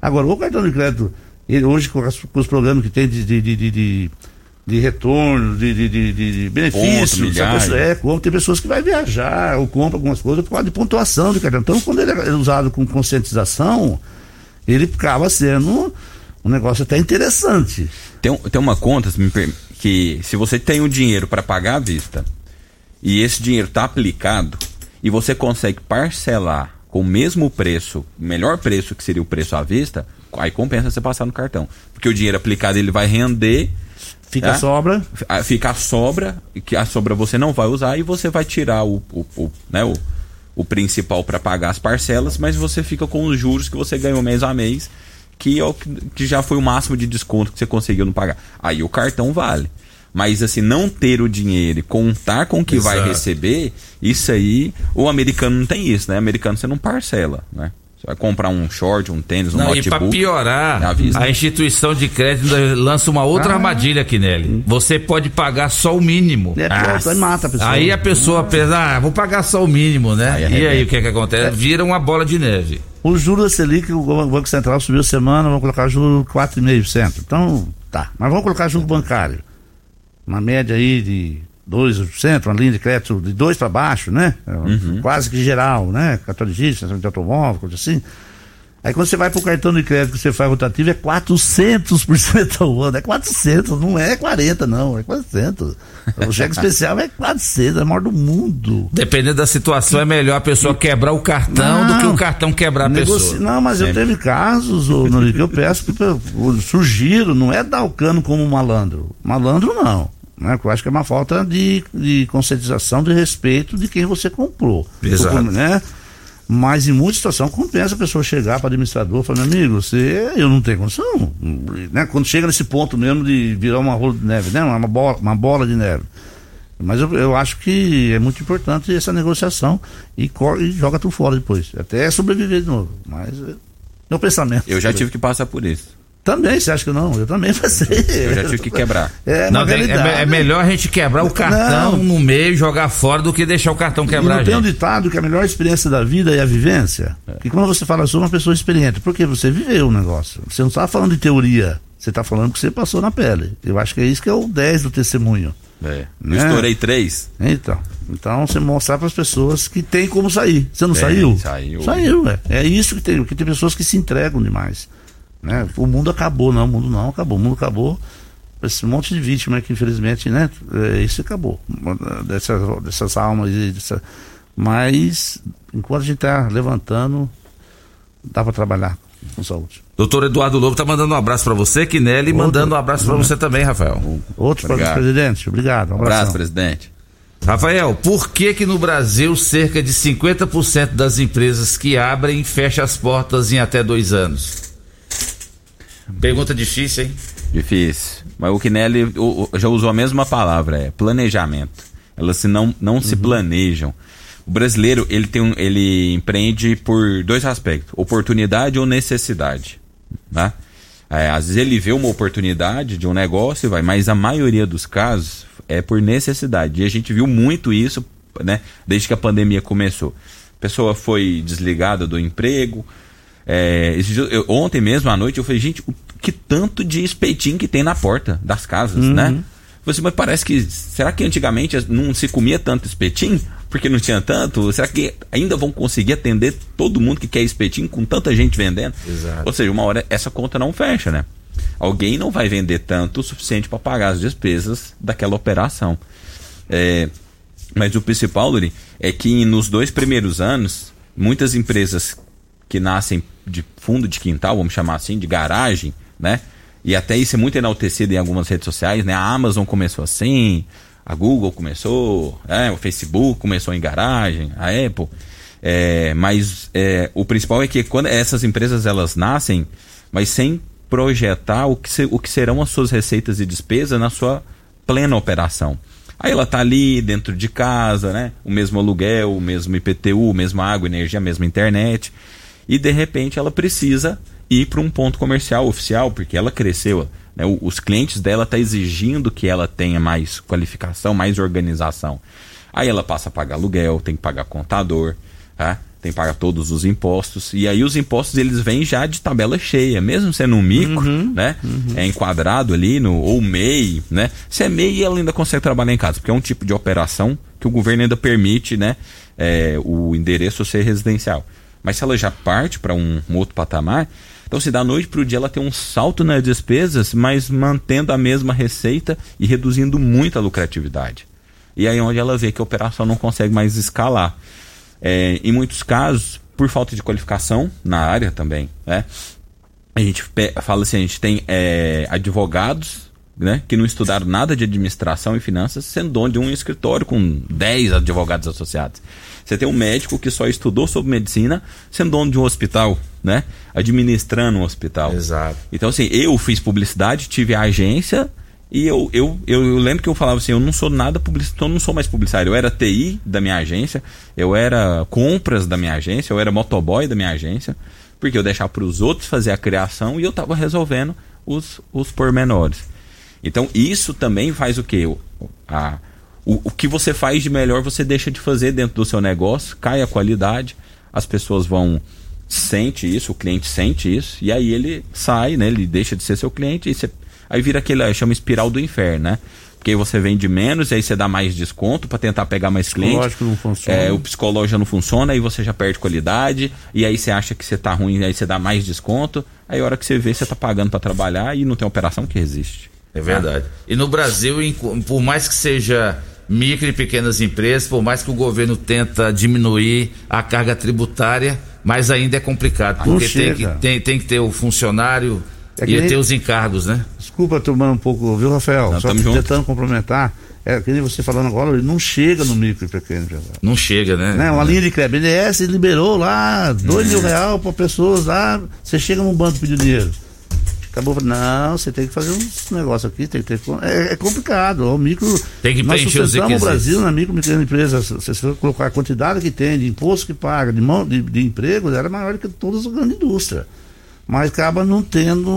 Agora, o cartão de crédito Ele, hoje, com, as- com os programas que tem de, de, de, de, de- retorno, de, de, de, de- Ponto, sabe? é, compra, tem pessoas que vai viajar ou compra algumas coisas por causa de pontuação de cartão. Então, quando ele é usado com conscientização, ele acaba sendo um negócio até interessante. Tem, tem uma conta se me per- que se você tem o dinheiro para pagar à vista e esse dinheiro está aplicado e você consegue parcelar com o mesmo preço, melhor preço que seria o preço à vista, aí compensa você passar no cartão. Porque o dinheiro aplicado ele vai render, Fica É? sobra. ah, fica a sobra, que a sobra você não vai usar e você vai tirar o, o, o, né, o, o principal para pagar as parcelas, mas você fica com os juros que você ganhou mês a mês, que, é o que, já foi o máximo de desconto que você conseguiu não pagar. Aí o cartão vale. Mas assim, não ter o dinheiro e contar com o que vai Exato. receber, isso aí, o americano não tem isso, né? americano você não parcela, né? Você vai comprar um short, um tênis, um Não, e notebook. para piorar, a instituição de crédito lança uma outra Ah. armadilha aqui nele. Você pode pagar só o mínimo. É, pronto, aí mata a pessoa. Aí a pessoa pensa, ah, vou pagar só o mínimo, né? Aí e arrebenta. aí o que que acontece? Vira uma bola de neve. O juro da Selic, o Banco Central subiu semana, vamos colocar juro 4,5%. Então, tá. Mas vamos colocar juro bancário. Uma média aí de 2%, uma linha de crédito de 2 para baixo, né? Quase que geral, né? Cartão de automóvel, coisa assim. Aí quando você vai pro cartão de crédito que você faz rotativo é 400% ao ano. É 400, não é 40 não, é 400. O cheque especial é 400, é o maior do mundo. Dependendo da situação, é melhor a pessoa quebrar o cartão do Não. que o cartão quebrar a pessoa. Não, mas eu Sempre. teve casos, ô, Norico, que eu peço que pô, surgiram, não é dar o cano como malandro. Malandro não. Né? Eu acho que é uma falta de, de conscientização, de respeito de quem você comprou. Exato. Né? Mas em muita situação compensa a pessoa chegar para o administrador e falar, meu amigo, você, eu não tenho condição. Né? Quando chega nesse ponto mesmo de virar uma rola de neve, né? uma, bola, uma bola de neve. Mas eu, eu acho que é muito importante essa negociação e, e joga tudo fora depois. Até sobreviver de novo. Mas é meu pensamento. Eu já tive que passar por isso. Também, você acha que não? Eu também passei. Eu já tive que quebrar. É, Não, uma tem- é, é melhor a gente quebrar o cartão Não. no meio e jogar fora do que deixar o cartão E quebrar, não tem um ditado que a melhor experiência da vida é a vivência? Que quando você fala, eu sou uma pessoa experiente, porque você viveu o negócio. Você não está falando de teoria, você está falando que você passou na pele. Eu acho que é isso que é o 10 do testemunho. É. Eu Né? estourei três. Então, então você mostrar para as pessoas que tem como sair. Você não Tem, saiu? saiu. Saiu, é. É isso que tem, porque tem pessoas que se entregam demais. Né? O mundo acabou, não, o mundo não acabou. O mundo acabou. Esse monte de vítima que infelizmente, né? É, isso acabou. Dessas, dessas almas dessa... Mas enquanto a gente está levantando, dá para trabalhar com saúde. Doutor Eduardo Lobo tá mandando um abraço pra você, Kinelli, e mandando um abraço pra você também, Rafael. Outro para presidente, obrigado. Um abraço, presidente. Rafael, por que que no Brasil cerca de 50% das empresas que abrem fecham as portas em até dois anos? Pergunta difícil, hein? Difícil. Mas o Kinelli o- o- já usou a mesma palavra, é planejamento. Elas se não, não se planejam. O brasileiro, ele tem um, ele empreende por dois aspectos, oportunidade ou necessidade, né? É, às vezes ele vê uma oportunidade de um negócio e vai, mas a maioria dos casos é por necessidade. E a gente viu muito isso, né, desde que a pandemia começou. A pessoa foi desligada do emprego, é, eu- ontem mesmo à noite eu falei, gente, o que tanto de espetinho que tem na porta das casas, né? Eu falei assim, mas parece que. Será que antigamente não se comia tanto espetinho? Porque não tinha tanto? Será que ainda vão conseguir atender todo mundo que quer espetinho com tanta gente vendendo? Exato. Ou seja, uma hora essa conta não fecha, né? Alguém não vai vender tanto o suficiente para pagar as despesas daquela operação. É, mas o principal, Luri, é que nos dois primeiros anos, muitas empresas que nascem de fundo de quintal, vamos chamar assim, de garagem, né? E até isso é muito enaltecido em algumas redes sociais, né? A Amazon começou assim, a Google começou, é, o Facebook começou em garagem, a Apple. É, mas é, o principal é que quando essas empresas elas nascem, mas sem projetar o que, se- o que serão as suas receitas e despesas na sua plena operação. Aí ela tá ali dentro de casa, né? O mesmo aluguel, o mesmo IPTU, mesma água, energia, mesma internet. E de repente ela precisa ir para um ponto comercial oficial, porque ela cresceu. Né? Os clientes dela estão exigindo que ela tenha mais qualificação, mais organização. Aí ela passa a pagar aluguel, tem que pagar contador, tá? tem que pagar todos os impostos. E aí os impostos eles vêm já de tabela cheia, mesmo sendo um micro, né? É enquadrado ali no ou MEI, né? Se é MEI, ela ainda consegue trabalhar em casa, porque é um tipo de operação que o governo ainda permite, né? é, o endereço ser residencial. Mas se ela já parte para um, um outro patamar, então se da noite para o dia ela tem um salto nas despesas, mas mantendo a mesma receita e reduzindo muito a lucratividade. E aí é onde ela vê que a operação não consegue mais escalar. É, em muitos casos, por falta de qualificação na área também, né? A gente fala assim, a gente tem é, advogados né, que não estudaram nada de administração e finanças, sendo dono de um escritório com 10 advogados associados. Você tem um médico que só estudou sobre medicina, sendo dono de um hospital, né? Administrando um hospital. Exato. Então, assim, eu fiz publicidade, tive a agência e eu, eu, eu, lembro que eu falava assim, eu não sou nada publicitário, eu não sou mais publicitário. Eu era TI da minha agência, eu era compras da minha agência, eu era motoboy da minha agência, porque eu deixava para os outros fazer a criação e eu estava resolvendo os, os pormenores. Então, isso também faz o quê? O, a, o, o que você faz de melhor você deixa de fazer dentro do seu negócio, cai a qualidade, as pessoas vão sente isso, o cliente sente isso, e aí ele sai, né? Ele deixa de ser seu cliente e você, aí vira aquele, chama espiral do inferno, né? Porque aí você vende menos, aí você dá mais desconto para tentar pegar mais cliente. Psicológico não funciona. É, o psicológico já não funciona, aí você já perde qualidade, e aí você acha que você tá ruim, aí você dá mais desconto, aí a hora que você vê, você tá pagando para trabalhar e não tem operação que resiste. É verdade. E no Brasil, por mais que seja micro e pequenas empresas, por mais que o governo tenta diminuir a carga tributária, mas ainda é complicado, porque tem que, tem, tem que ter o funcionário É e nem- ter os encargos, né? Desculpa tomando um pouco, viu, Rafael? Não, Só que junto. tentando complementar. É, que nem você falando agora, ele não chega no micro e pequeno empresário. Não chega, né? Né? Uma linha de crédito. BNDES liberou lá 2 mil reais para pessoas lá. Você chega num banco pedir dinheiro. Acabou, não, você tem que fazer uns negócios aqui, tem que ter. É, é complicado. O micro. Tem que nós preencher os sustentamos o requisitos. Brasil na micro e pequena empresa. Se você colocar a quantidade que tem de imposto que paga, de, mão, de, de empregos, era maior que todas as grandes indústrias. Mas acaba não tendo,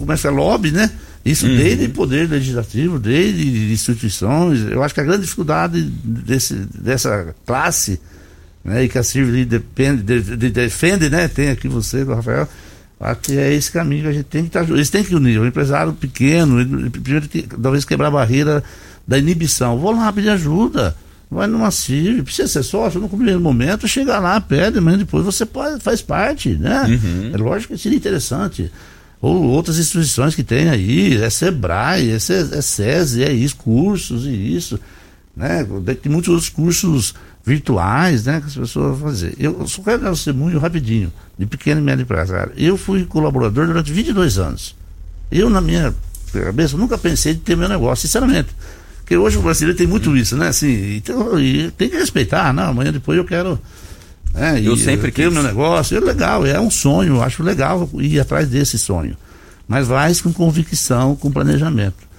como é que é, lobby, né? Isso desde poder legislativo, desde instituições. Eu acho que a grande dificuldade desse, dessa classe, né, e que a Civil depende, de- de- defende, né? Tem aqui você, Rafael. Que é esse caminho que a gente tem que estar. Eles têm que unir. O empresário pequeno, ele, primeiro tem que talvez quebrar a barreira da inibição. Vou lá pedir ajuda. Vai numa CIV, precisa ser sócio no primeiro momento, chega lá, pede, mas depois você pode, faz parte, né? É lógico que seria interessante. Ou outras instituições que tem aí, é Sebrae, é, é SESI, é isso, cursos e isso. Né? Tem muitos outros cursos virtuais, né? Que as pessoas vão fazer. Eu só quero dar um testemunho rapidinho, de pequeno e médio empresário. Eu fui colaborador durante 22 anos. Eu, na minha cabeça, nunca pensei de ter meu negócio, sinceramente. Porque hoje o brasileiro tem muito isso, né? Assim, então, e tem que respeitar, não, amanhã depois eu quero. né, Eu sempre ter o meu negócio, é legal, é um sonho, eu acho legal ir atrás desse sonho. Mas vai com convicção, com planejamento.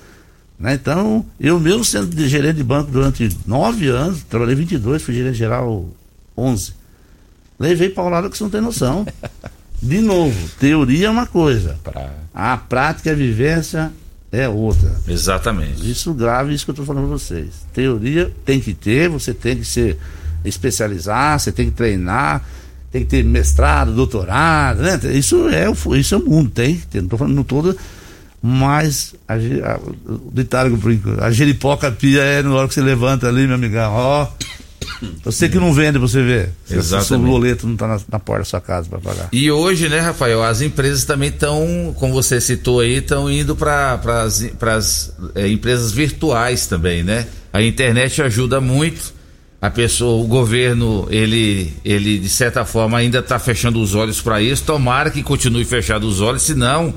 Né? Então, eu mesmo sendo de gerente de banco durante nove anos, trabalhei 22, fui gerente geral 11. Levei paulada que você não tem noção. De novo, teoria é uma coisa, Pra... a prática e a vivência é outra. Exatamente. Isso grave, isso que eu estou falando para vocês. Teoria tem que ter, você tem que se especializar, você tem que treinar, tem que ter mestrado, doutorado, né? Isso é isso é o mundo, tem que ter. Não estou falando no todo, mas a, a, o ditado que eu brinco, a jeripoca pia é na hora que você levanta ali, meu amigão, ó. Você que não vende, você vê. O seu Exatamente. boleto não está na, na porta da sua casa para pagar. E hoje, né, Rafael, as empresas também estão, como você citou aí, estão indo para as empresas virtuais também, né? A internet ajuda muito. A pessoa, o governo, ele, ele de certa forma ainda está fechando os olhos para isso. Tomara que continue fechado os olhos, senão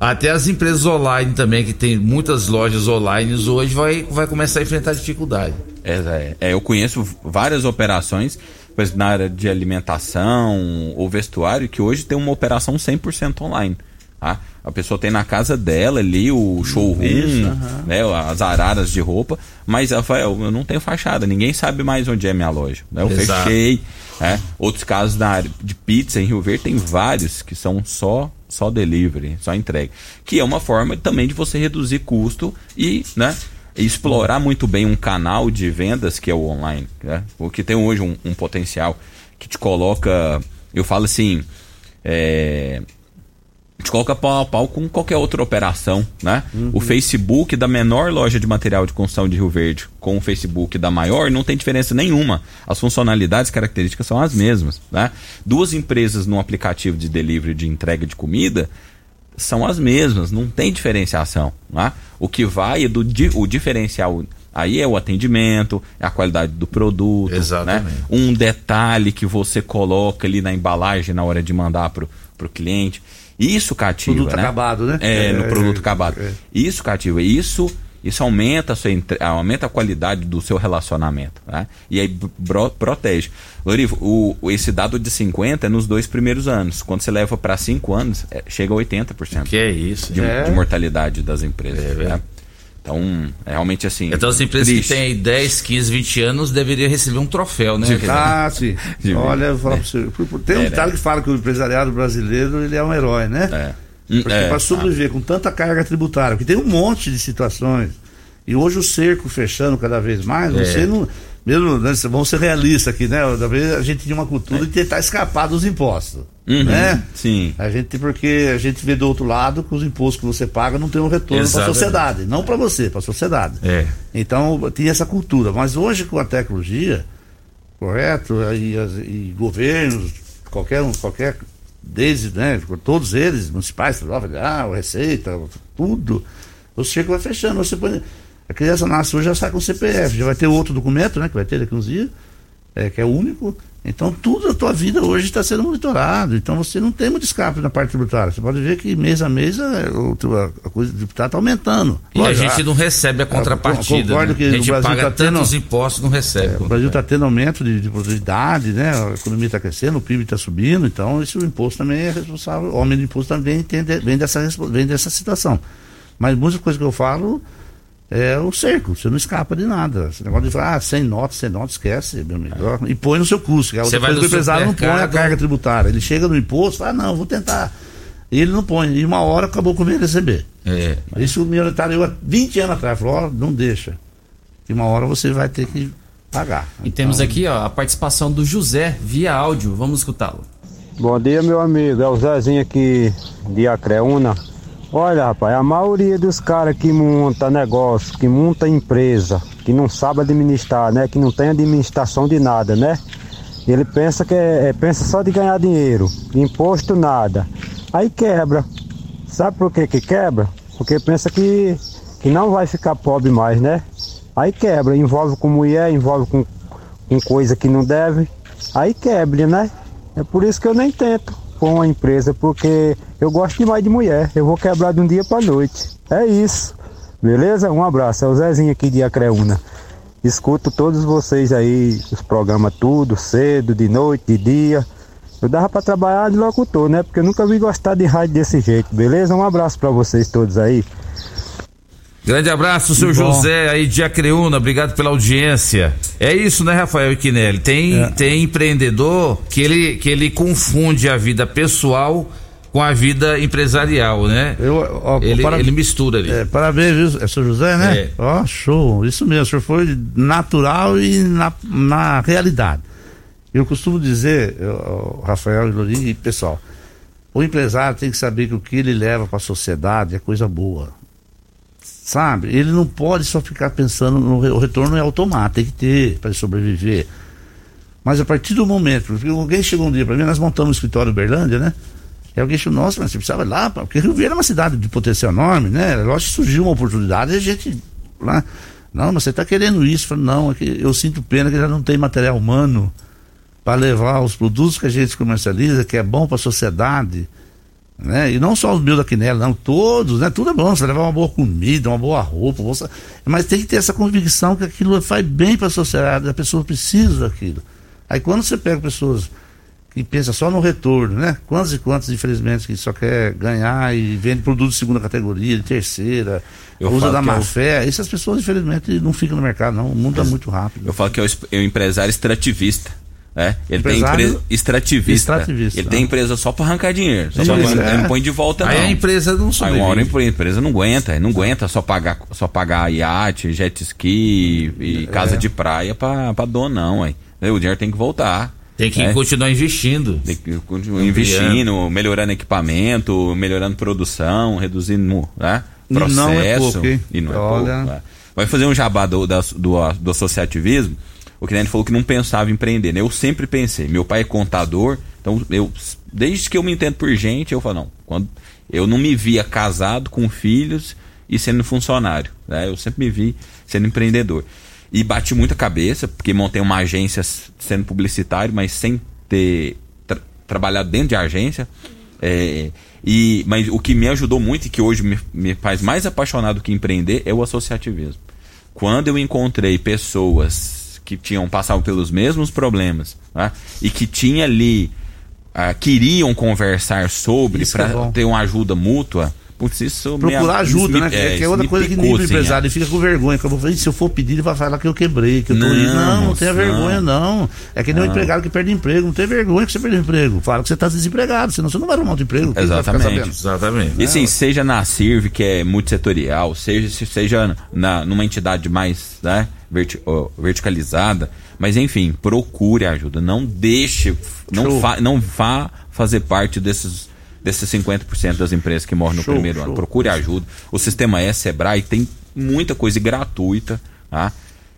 até as empresas online também, que tem muitas lojas online hoje, vai, vai começar a enfrentar dificuldade. É, é, é, eu conheço várias operações por exemplo, na área de alimentação ou vestuário que hoje tem uma operação 100% online. Tá? A pessoa tem na casa dela ali o showroom, né, as araras de roupa, mas Rafael, eu não tenho fachada, ninguém sabe mais onde é minha loja. Né? Eu Exato. fechei. né? Outros casos na área de pizza em Rio Verde tem vários que são só só delivery, só entrega, que é uma forma também de você reduzir custo e, né, explorar muito bem um canal de vendas que é o online, né? O que tem hoje um, um potencial que te coloca, eu falo assim, é, te coloca pau a pau com qualquer outra operação, né? O Facebook da menor loja de material de construção de Rio Verde com o Facebook da maior não tem diferença nenhuma. As funcionalidades características são as mesmas, né? Duas empresas num aplicativo de delivery de entrega de comida são as mesmas, não tem diferenciação, né? O que vai é do di- o diferencial aí é o atendimento, é a qualidade do produto, Exatamente. né? um detalhe que você coloca ali na embalagem na hora de mandar pro, pro cliente. Isso cativa, Produto né? acabado, né? É, no É, produto é, acabado. é. Isso cativa. Isso isso aumenta a sua aumenta a qualidade do seu relacionamento, né? E aí bro- protege. Lorivo, o, o- esse dado de 50 é nos dois primeiros anos. Quando você leva para 5 anos, é, chega a 80% Que é isso. de, É. de mortalidade das empresas, É, né? Então, é realmente assim. Então as empresas triste. que têm aí 10, 15, 20 anos deveriam receber um troféu, né? Ah, sim. De Olha, eu vou falar É. pra você. Tem um É, ditado né? que fala que o empresariado brasileiro ele é um herói, né? É. Porque é, para sobreviver com tanta carga tributária, porque tem um monte de situações. E hoje o cerco fechando cada vez mais, É. você não. Mesmo, né, vamos ser realistas aqui, né? Da vez a gente tinha uma cultura de tentar escapar dos impostos. Uhum, Né? Sim. A gente, porque a gente vê do outro lado que os impostos que você paga não tem um retorno para a sociedade. Não para você, para a sociedade. É. Então tinha essa cultura. Mas hoje com a tecnologia, correto? E, e governos, qualquer um, qualquer desde, né? Todos eles, municipais, federal, Receita, tudo, o cerco vai fechando. Você põe, a criança nasce hoje já sai com CPF, já vai ter outro documento, né? Que vai ter daqui uns dias, é, que é único. Então tudo a tua vida hoje está sendo monitorado. Então você não tem muito escape na parte tributária. Você pode ver que mês a mês a, o teu- a, coisa tributária está aumentando. E a gente não recebe a contrapartida. concordo né? que a o gente Brasil paga tá tendo- tantos impostos não recebe. o Brasil está tendo aumento de, de produtividade, né? A economia está crescendo, o PIB está subindo, então isso o imposto também é responsável, o aumento do imposto também tem de- vem, dessa, vem dessa situação. Mas muita coisa que eu falo é o cerco, você não escapa de nada. Esse negócio de falar, ah, sem nota, sem nota, esquece, meu amigo. E põe no seu custo, que é Você outra coisa que o empresário não põe a carga tributária. Ele chega no imposto, fala, ah, não, vou tentar. E ele não põe. E uma hora acabou com ele receber. É. Isso o minoritário há 20 anos atrás falou, ó, não deixa. E uma hora você vai ter que pagar. E temos Então, aqui ó, a participação do José via áudio. Vamos escutá-lo. Bom dia, meu amigo. É o Zezinho aqui de Acreúna. Olha, rapaz, a maioria dos caras que monta negócio, que monta empresa, que não sabe administrar, né? Que não tem administração de nada, né? Ele pensa que é, é- pensa só de ganhar dinheiro, imposto nada. Aí quebra. Sabe por que que quebra? Porque pensa que, que não vai ficar pobre mais, né? Aí quebra, envolve com mulher, envolve com, com coisa que não deve. Aí quebra, né? É por isso que eu nem tento com uma empresa, porque eu gosto demais de mulher. Eu vou quebrar de um dia para noite. É isso. Beleza? Um abraço. É o Zezinho aqui de Acreúna. Escuto todos vocês aí, os programas tudo, cedo, de noite, de dia. Eu dava para trabalhar de locutor, né? Porque eu nunca vi gostar de rádio desse jeito, beleza? Um abraço para vocês todos aí. Grande abraço, seu Bom. José aí de Acreúna, obrigado pela audiência. É isso, né, Rafael Iquinelli? Tem, É. tem empreendedor que ele, que ele confunde a vida pessoal com a vida empresarial, né? Eu, ó, ele, para- ele mistura ali. É, parabéns, viu? É seu José, né? É. Ó, show. Isso mesmo, o senhor foi natural e na, na realidade. Eu costumo dizer, eu, Rafael e Lorim e pessoal, o empresário tem que saber que o que ele leva para a sociedade é coisa boa. Sabe? Ele não pode só ficar pensando no o retorno é automático, tem que ter para sobreviver. Mas a partir do momento, porque alguém chegou um dia para mim, nós montamos um escritório em Berlândia, né? E alguém falou, nossa, mas você precisava ir lá, porque Rio Verde é uma cidade de potencial enorme, né? Lógico que surgiu uma oportunidade e a gente lá, não, mas você está querendo isso? Eu falei, não, é eu sinto pena que já não tem material humano para levar os produtos que a gente comercializa, que é bom para a sociedade, né? E não só os meus da Quinela, não, todos, né? Tudo é bom, você levar uma boa comida, uma boa roupa, você- mas tem que ter essa convicção que aquilo faz bem para a sociedade, a pessoa precisa daquilo. Aí quando você pega pessoas que pensam só no retorno, né? Quantos e quantos, infelizmente, que só quer ganhar e vende produto de segunda categoria, de terceira, Eu usa da que má é o- fé, essas pessoas, infelizmente, não ficam no mercado, não. O mundo é muito rápido. Eu falo que é o, é o empresário extrativista. É, ele tem Empresário empresa extrativista. extrativista, Ele tem ah. empresa só para arrancar dinheiro. Só Isso, pra, é. Ele não põe de volta, Aí não. a empresa não Aí uma hora a sobrevive. empresa não aguenta, não aguenta só pagar, só pagar iate, jet ski e casa de praia pra, pra dono, não, aí. O dinheiro tem que voltar. Tem que É. continuar investindo. Tem que continuar investindo, melhorando equipamento, melhorando produção, reduzindo né, E processo. não é pouco, hein? E não é Olha. pouco. é. Vai fazer um jabá do, do, do associativismo. O que ele falou que não pensava em empreender. né? Eu sempre pensei. Meu pai é contador, então eu desde que eu me entendo por gente, eu falo, não, quando eu não me via casado com filhos e sendo funcionário. Né? Eu sempre me vi sendo empreendedor. E bati muita cabeça, porque montei uma agência sendo publicitário, mas sem ter tra- trabalhado dentro de agência. É, e, mas o que me ajudou muito e que hoje me, me faz mais apaixonado que empreender é o associativismo. Quando eu encontrei pessoas que tinham passado pelos mesmos problemas né, e que tinha ali ah, queriam conversar sobre é para bom. ter uma ajuda mútua, putz, isso me- Procurar ajuda, me- né? Que é, que isso é outra coisa que picou, nem o assim, empresário é. ele fica com vergonha. Falando, se eu for pedir, ele vai falar que eu quebrei, que eu tô Não, indo. Não, não tenha não. vergonha, não. É que nem um empregado que perde emprego. Não tem vergonha que você perdeu emprego. Fala que você tá desempregado, senão você não vai arrumar outro emprego. Exatamente. Exatamente. E assim, seja na CIRV, que é multissetorial, seja, se- seja na, numa entidade mais né, verti- ó, verticalizada, mas enfim, procure ajuda. Não deixe, não, fa, não vá fazer parte desses, desses 50% das empresas que morrem no Show, primeiro show. ano. Procure ajuda. O sistema é Sebrae, tem muita coisa gratuita, tá?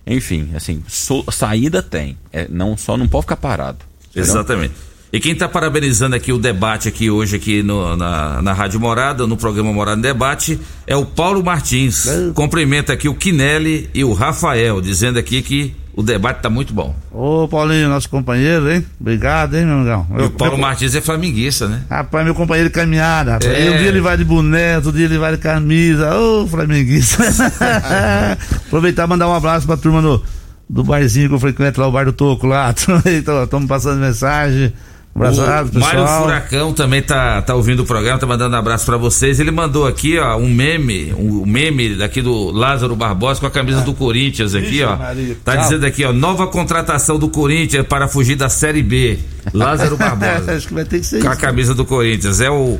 Enfim, assim, so- saída tem. É, não, só não pode ficar parado. entendeu? Exatamente. E quem está parabenizando aqui o debate aqui hoje aqui no- na, na Rádio Morada, no programa Morada em Debate, é o Paulo Martins. Cumprimenta aqui o Quinelli e o Rafael, dizendo aqui que o debate está muito bom. Ô, Paulinho, nosso companheiro, hein? Obrigado, hein, meu amigão? E o Paulo meu- Martins é flamenguista, né? Rapaz, meu companheiro de caminhada. rapaz. É. Um dia ele vai de boné, outro dia ele vai de camisa. Ô, flamenguista. Aproveitar e mandar um abraço pra turma do, do barzinho que eu frequento lá, o Bar do Toco lá. Estamos passando mensagem. Abraçado, o Mário pessoal. Furacão também tá, tá ouvindo o programa, tá mandando um abraço pra vocês. Ele mandou aqui, ó, um meme, um meme daqui do Lázaro Barbosa com a camisa do Corinthians aqui, ó. Maria. Tá dizendo aqui, ó, nova contratação do Corinthians para fugir da Série B. Lázaro Barbosa. Acho que vai ter que ser com a isso. camisa do Corinthians. É o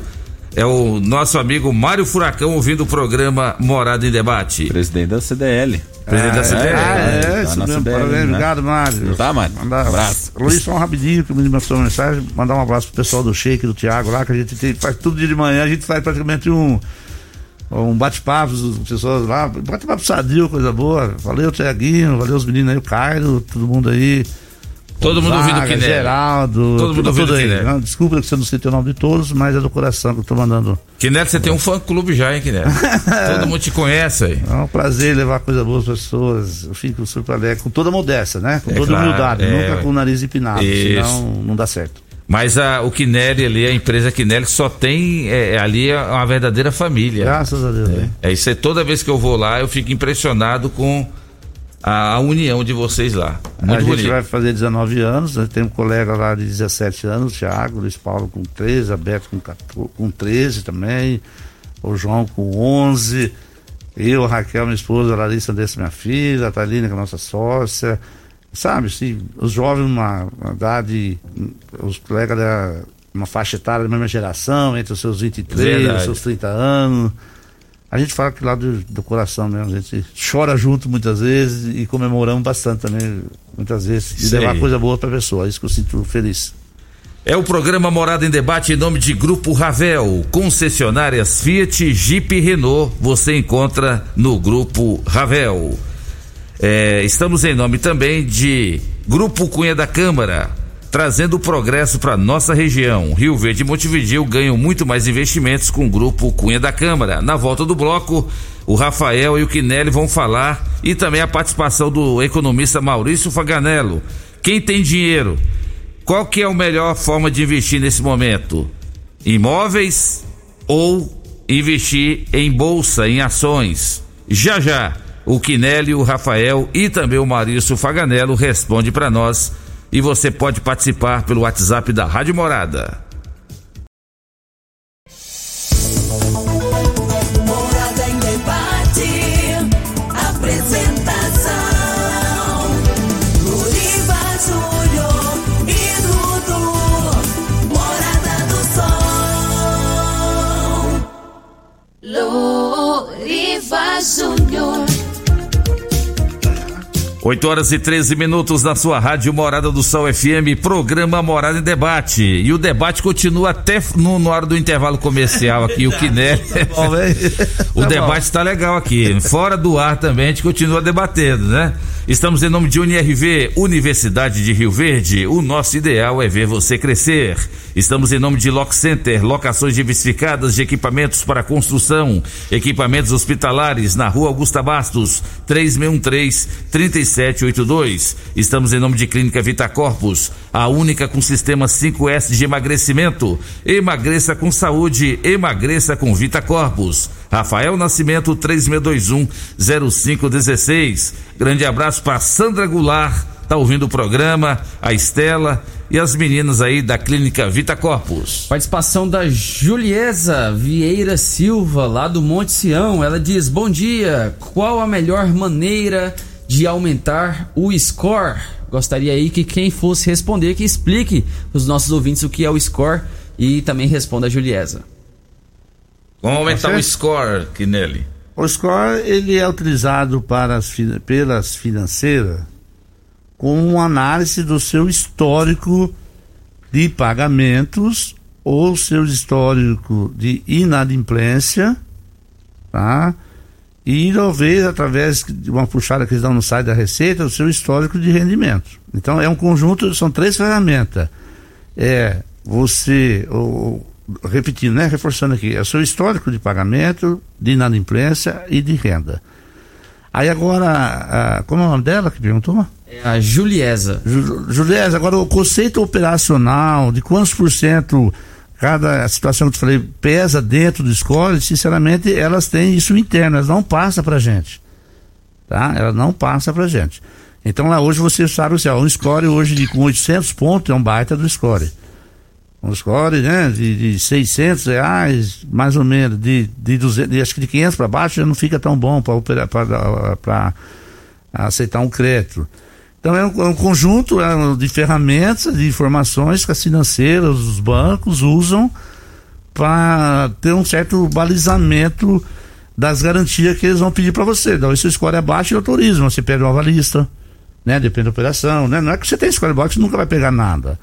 é o nosso amigo Mário Furacão ouvindo o programa Morada em Debate. Presidente da CDL. Presidente da CDL. Ah, é, Tá isso mesmo. CDL, Parabéns, né? obrigado, Mário. Tá, Mário? Mandar Abraço. Luiz, só um rapidinho que me mandou uma mensagem. Mandar um abraço pro pessoal do Shake, do Thiago lá, que a gente tem- faz tudo dia de manhã. A gente faz praticamente um. Um bate-papo, as pessoas lá, bate-papo sadio, coisa boa. Valeu, Tiaguinho, valeu os meninos aí, o Cairo, todo mundo aí. Todo mundo ouvindo Quinelli. Geraldo, Todo mundo ouvindo. Quinelli. Não, Desculpa que você não citei o nome de todos, mas é do coração que eu tô mandando. Quinelli, você tem um fã clube já, hein, Quinelli? Todo mundo te conhece aí. É um prazer levar coisa boa às pessoas. Eu fico super alegre, com toda modéstia, né? Com É toda claro, humildade, é, nunca com o nariz empinado, Isso. senão não dá certo. Mas a, o Quinelli ali, a empresa Quinelli, só tem é, ali é uma verdadeira família. Graças a Deus. né? É isso aí, toda vez que eu vou lá, eu fico impressionado com a, a união de vocês lá. Muito a gente bonito. vai fazer 19 anos, né? tem um colega lá de 17 anos, Thiago, Luiz Paulo com 13, a Beto com, 14, com 13 também, o João com 11, eu, Raquel, minha esposa, a Larissa Andressa, minha filha, a Thalina, que é a nossa sócia. Sabe, assim, os jovens, uma, uma idade, os colegas da uma faixa etária da mesma geração, entre os seus 23 e os seus 30 anos. A gente fala que lá do, do coração mesmo, a gente chora junto muitas vezes e comemoramos bastante também, muitas vezes, e Sei. levar coisa boa pra pessoa. É isso que eu sinto feliz. É o programa Morada em Debate em nome de Grupo Ravel, concessionárias Fiat, Jeep e Renault. Você encontra no Grupo Ravel. É, estamos em nome também de Grupo Cunha da Câmara, trazendo progresso para nossa região. Rio Verde e Montevideo ganham muito mais investimentos com o Grupo Cunha da Câmara. Na volta do bloco, o Rafael e o Quinelli vão falar e também a participação do economista Maurício Faganello. Quem tem dinheiro? Qual que é a melhor forma de investir nesse momento? Imóveis ou investir em bolsa, em ações? Já já, o Quinelli, o Rafael e também o Maurício Faganello responde para nós e você pode participar pelo WhatsApp da Rádio Morada. Morada em debate, apresentação Luriva Júnior e Dudu, Morada do Sol. Luriva Júnior 8 horas e 13 minutos na sua rádio Morada do Sol FM, programa Morada em Debate. E o debate continua até no, no hora do intervalo comercial aqui, o Quiné. o Tá debate está legal aqui. Fora do ar também, a gente continua debatendo, né? Estamos em nome de UniRV, Universidade de Rio Verde. O nosso ideal é ver você crescer. Estamos em nome de Lock Center, locações diversificadas de equipamentos para construção, equipamentos hospitalares na rua Augusta Bastos, 3613-3782. Estamos em nome de Clínica Vita Corpus, a única com sistema 5S de emagrecimento. Emagreça com saúde, emagreça com Vita Corpus. Rafael Nascimento 3621-0516. Grande abraço para Sandra Goulart, tá ouvindo o programa, a Estela e as meninas aí da Clínica Vita Corpus. Participação da Juliesa Vieira Silva, lá do Monte Sião. Ela diz: Bom dia, qual a melhor maneira de aumentar o score? Gostaria aí que quem fosse responder, que explique os nossos ouvintes o que é o score e também responda a Juliesa. Vamos aumentar Tá o certo? score, Kinelli. O score ele é utilizado para as, pelas financeiras como uma análise do seu histórico de pagamentos ou seu histórico de inadimplência, tá? E talvez através de uma puxada que eles dão no site da Receita, o seu histórico de rendimento. Então é um conjunto, são três ferramentas. É você, o- repetindo, né? Reforçando aqui, é o seu histórico de pagamento, de inadimplência e de renda. Aí agora, a- como é o nome dela que perguntou? É a Juliesa. Ju- Juliés, agora o conceito operacional, de quantos por cento cada situação que eu falei pesa dentro do score, sinceramente, elas têm isso interno, elas não passam pra gente. Tá? Ela não passa pra gente. Então lá hoje você sabe, assim, ó, um score hoje de, com 800 pontos é um baita do score. Um score, né, de, de 600 reais, mais ou menos, de, de 200, de, acho que de 500 para baixo já não fica tão bom para aceitar um crédito. Então é um, é um conjunto é, de ferramentas, de informações que as financeiras, os bancos usam para ter um certo balizamento das garantias que eles vão pedir para você. Então, se o score é baixo, ele autoriza, você pega uma avalista, né? Depende da operação, né? Não é que você tem score baixo, você nunca vai pegar nada.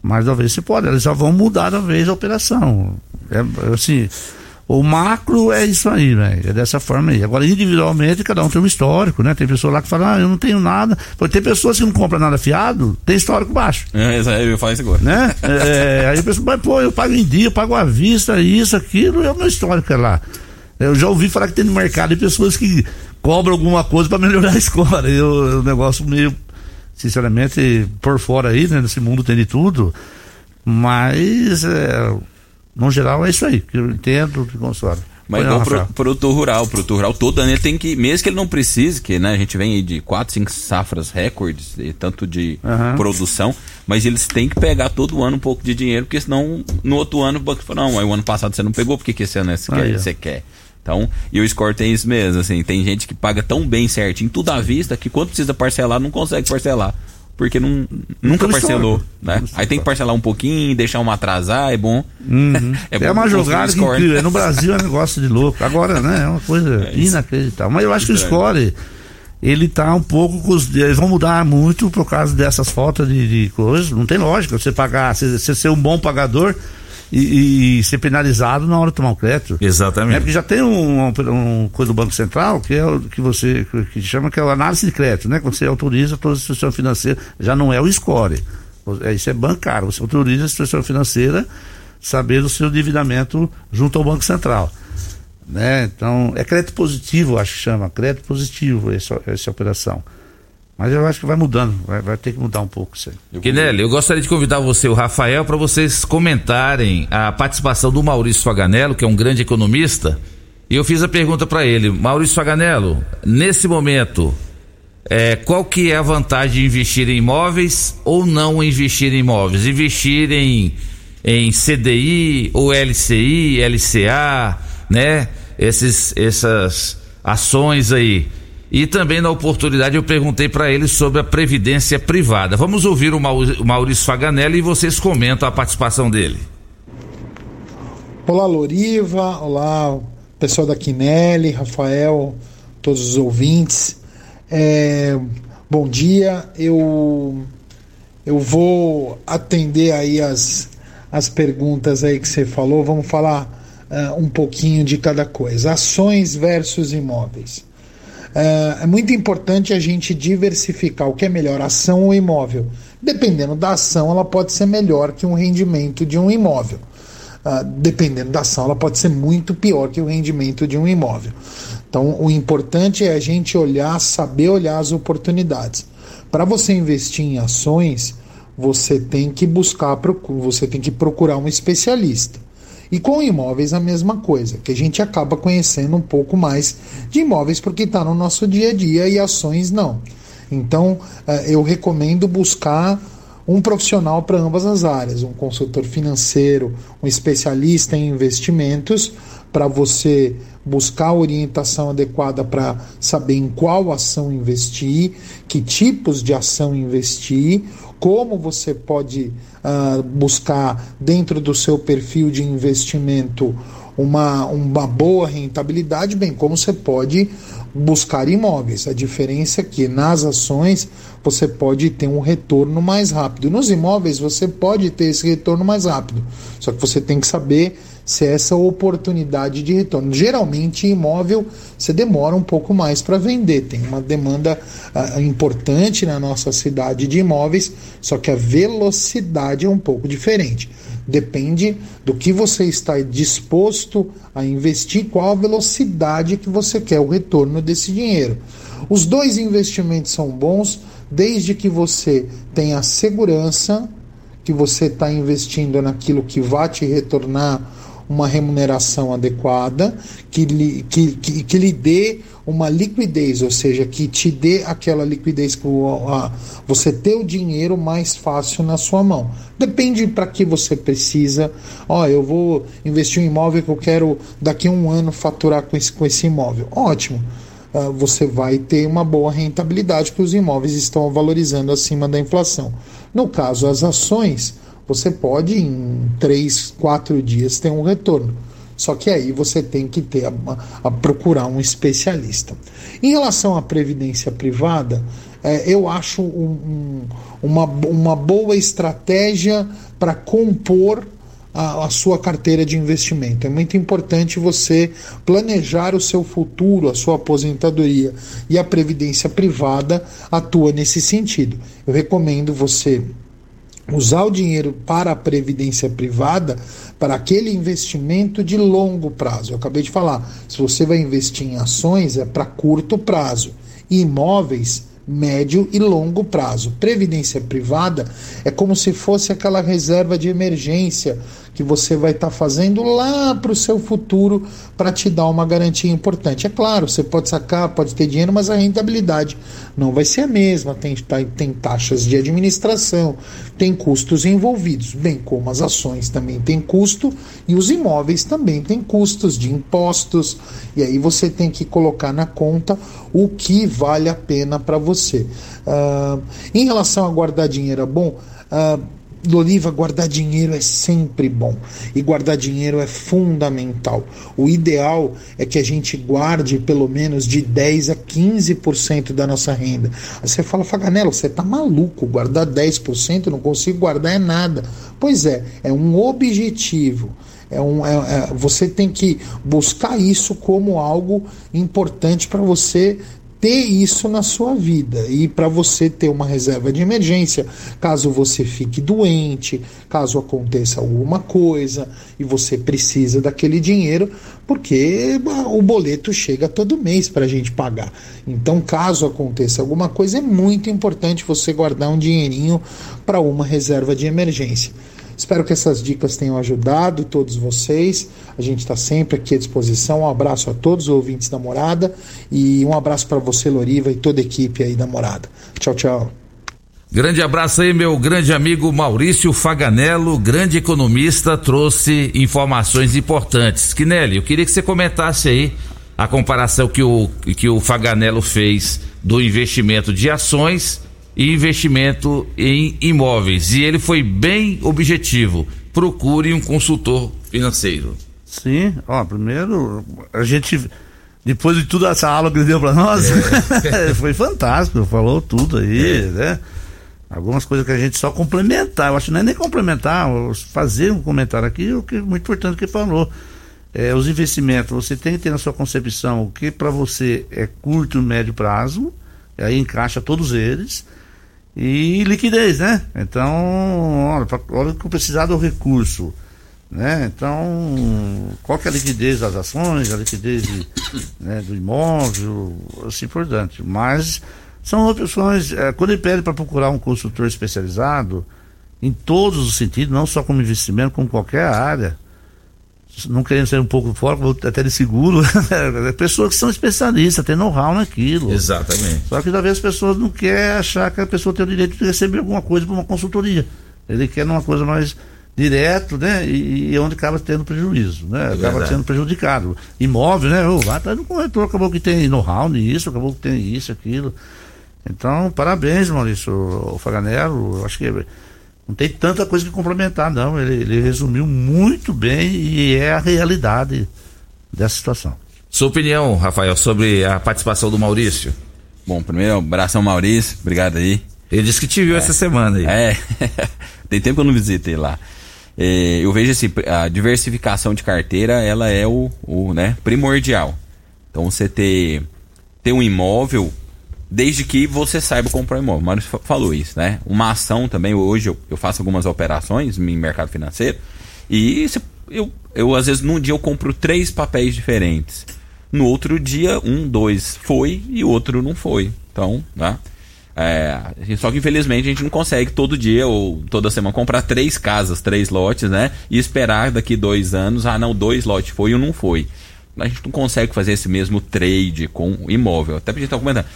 Mas talvez você pode, eles já vão mudar talvez a operação. É, assim, o macro é isso aí, velho. É dessa forma aí. Agora, individualmente, cada um tem um histórico, né? Tem pessoa lá que fala, ah, eu não tenho nada. Porque tem pessoas que não compram nada fiado, tem histórico baixo. É, eu falar isso agora. Né? É, aí a pessoa, mas pô, eu pago em dia, eu pago à vista, isso, aquilo, é o meu histórico é lá. Eu já ouvi falar que tem no mercado de pessoas que cobram alguma coisa para melhorar a escola. Eu, é um negócio meio, sinceramente, por fora aí, né? Nesse mundo tem de tudo. Mas, é, no geral, é isso aí, que eu entendo de console. Mas igual pro, produtor rural, produtor rural todo ano ele tem que, mesmo que ele não precise, que né, a gente vem aí de 4, 5 safras recordes, e tanto de Aham. produção, mas eles têm que pegar todo ano um pouco de dinheiro, porque senão no outro ano o banco fala, não, aí o ano passado você não pegou, por que, que esse ano você, Aí, quer, você quer? Então, e o score tem isso mesmo, assim, tem gente que paga tão bem certinho, tudo à vista, que quando precisa parcelar, não consegue parcelar. Porque não, nunca parcelou, né? Aí tem que parcelar um pouquinho, deixar uma atrasar, é bom. É, bom uma jogada que incrível. No Brasil é um negócio de louco. Agora, né? É uma coisa isso. inacreditável. Mas eu acho que o score, ele tá um pouco. com os- Eles vão mudar muito por causa dessas faltas de, de coisas. Não tem lógica você pagar, você ser um bom pagador e, e ser penalizado na hora de tomar o crédito. É Exatamente. porque já tem um, um, um coisa do Banco Central que é o que você que chama que é o análise de crédito, né? Quando você autoriza toda a instituição financeira, já não é o score. É, Isso é bancário. Você autoriza a instituição financeira saber do seu endividamento junto ao Banco Central. Né? Então, é crédito positivo, acho que chama, crédito positivo essa, essa operação. Mas eu acho que vai mudando, vai, vai ter que mudar um pouco isso aí. Quinelli, eu gostaria de convidar você o Rafael para vocês comentarem a participação do Maurício Faganello, que é um grande economista. E eu fiz a pergunta para ele, Maurício Faganello, nesse momento, é, qual que é a vantagem de investir em imóveis ou não investir em imóveis? Investir em, em CDI ou LCI, LCA, né? Esses, essas ações aí. E também na oportunidade eu perguntei para ele sobre a previdência privada. Vamos ouvir o Mau- o Maurício Faganelli e vocês comentam a participação dele. Olá, Loriva. Olá, pessoal da Quinelli, Rafael, todos os ouvintes. É, bom dia, eu, eu vou atender aí as, as perguntas aí que você falou, vamos falar uh, um pouquinho de cada coisa. Ações versus imóveis. Uh, é muito importante a gente diversificar o que é melhor, ação ou imóvel. Dependendo da ação, ela pode ser melhor que um rendimento de um imóvel. Uh, dependendo da ação, ela pode ser muito pior que o rendimento de um imóvel. Então, o importante é a gente olhar, saber olhar as oportunidades. Para você investir em ações, você tem que buscar, você tem que procurar um especialista. E com imóveis a mesma coisa, que a gente acaba conhecendo um pouco mais de imóveis porque está no nosso dia a dia e ações não. Então eh, eu recomendo buscar um profissional para ambas as áreas, um consultor financeiro, um especialista em investimentos, para você buscar a orientação adequada para saber em qual ação investir, que tipos de ação investir, como você pode uh, buscar dentro do seu perfil de investimento uma, uma boa rentabilidade, bem como você pode buscar imóveis. A diferença é que nas ações você pode ter um retorno mais rápido. Nos imóveis você pode ter esse retorno mais rápido. Só que você tem que saber se é essa oportunidade de retorno. Geralmente, imóvel você demora um pouco mais para vender, tem uma demanda uh, importante na nossa cidade de imóveis, só que a velocidade é um pouco diferente. Depende do que você está disposto a investir, qual a velocidade que você quer o retorno desse dinheiro. Os dois investimentos são bons desde que você tenha segurança que você está investindo naquilo que vai te retornar uma remuneração adequada, que lhe, que, que, que lhe dê uma liquidez, ou seja, que te dê aquela liquidez que você ter o dinheiro mais fácil na sua mão. Depende para que você precisa. Ó, eu vou investir em um imóvel que eu quero daqui a um ano faturar com esse, com esse imóvel. Ótimo. Uh, você vai ter uma boa rentabilidade, porque os imóveis estão valorizando acima da inflação. No caso, as ações, você pode em três, quatro dias ter um retorno. Só que aí você tem que ter a, a procurar um especialista. Em relação à previdência privada, é, eu acho um, um, uma, uma boa estratégia para compor a, a, sua carteira de investimento. É muito importante você planejar o seu futuro, a sua aposentadoria. E a previdência privada atua nesse sentido. Eu recomendo você usar o dinheiro para a previdência privada para aquele investimento de longo prazo. Eu acabei de falar, se você vai investir em ações é para curto prazo, e imóveis médio e longo prazo. Previdência privada é como se fosse aquela reserva de emergência que você vai estar tá fazendo lá para o seu futuro para te dar uma garantia importante. É claro, você pode sacar, pode ter dinheiro, mas a rentabilidade não vai ser a mesma. Tem, tá, tem taxas de administração, tem custos envolvidos, bem como as ações também têm custo e os imóveis também têm custos de impostos. E aí você tem que colocar na conta o que vale a pena para você. Uh, em relação a guardar dinheiro, é bom. Uh, Loliva, guardar dinheiro é sempre bom e guardar dinheiro é fundamental. O ideal é que a gente guarde pelo menos de 10 a 15% da nossa renda. Aí você fala, Faganello, você tá maluco, guardar 10%, não consigo guardar é nada. Pois é, é um objetivo. É um, é, é, você tem que buscar isso como algo importante para você ter isso na sua vida e para você ter uma reserva de emergência, caso você fique doente, caso aconteça alguma coisa e você precisa daquele dinheiro, porque o boleto chega todo mês para a gente pagar. Então, caso aconteça alguma coisa, é muito importante você guardar um dinheirinho para uma reserva de emergência. Espero que essas dicas tenham ajudado todos vocês. A gente está sempre aqui à disposição. Um abraço a todos os ouvintes da Morada e um abraço para você, Loriva, e toda a equipe aí da Morada. Tchau, tchau. Grande abraço aí, meu grande amigo Maurício Faganello, grande economista, trouxe informações importantes. Quinelli, eu queria que você comentasse aí a comparação que o, que o Faganello fez do investimento de ações e investimento em imóveis. E ele foi bem objetivo. Procure um consultor financeiro. Sim, ó, primeiro a gente depois de tudo essa aula que ele deu para nós, é. foi fantástico, falou tudo aí, é. né? Algumas coisas que a gente só complementar, eu acho que não é nem complementar, fazer um comentário aqui, o que é muito importante que ele falou. É, os investimentos, você tem que ter na sua concepção o que para você é curto e médio prazo, aí encaixa todos eles, e liquidez, né? Então, olha, pra, olha que precisar do recurso, né? Então, qual que é a liquidez das ações, a liquidez de, né, do imóvel, assim por diante. Mas são opções, é, quando ele pede para procurar um consultor especializado, em todos os sentidos, não só como investimento, como qualquer área, não querendo ser um pouco fora, até de seguro, é pessoas que são especialistas, têm know-how naquilo. Exatamente. Só que vezes as pessoas não querem achar que a pessoa tem o direito de receber alguma coisa por uma consultoria. Ele quer uma coisa mais direto, né? E, e onde acaba tendo prejuízo, né? É acaba sendo prejudicado. Imóvel, né? Oh, vai atrás do corretor, acabou que tem know-how nisso, acabou que tem isso, aquilo. Então, parabéns, Maurício, Faganello. Acho que não tem tanta coisa que complementar, não. Ele, ele resumiu muito bem e é a realidade dessa situação. Sua opinião, Rafael, sobre a participação do Maurício? Bom, primeiro, abração Maurício, obrigado aí. Ele disse que te viu é. essa semana aí. É, tem tempo que eu não visitei lá. É, eu vejo assim, a diversificação de carteira, ela é o, o né, primordial. Então você ter, ter um imóvel desde que você saiba comprar imóvel. O falou isso, né? Uma ação também, hoje eu, eu faço algumas operações em mercado financeiro e eu, eu, às vezes, num dia eu compro três papéis diferentes. No outro dia, um, dois foi e outro não foi. Então, né? É, só que infelizmente a gente não consegue todo dia ou toda semana comprar três casas, três lotes, né? E esperar daqui dois anos, ah não, dois lotes foi e um não foi. A gente não consegue fazer esse mesmo trade com imóvel. Até porque a gente tá comentando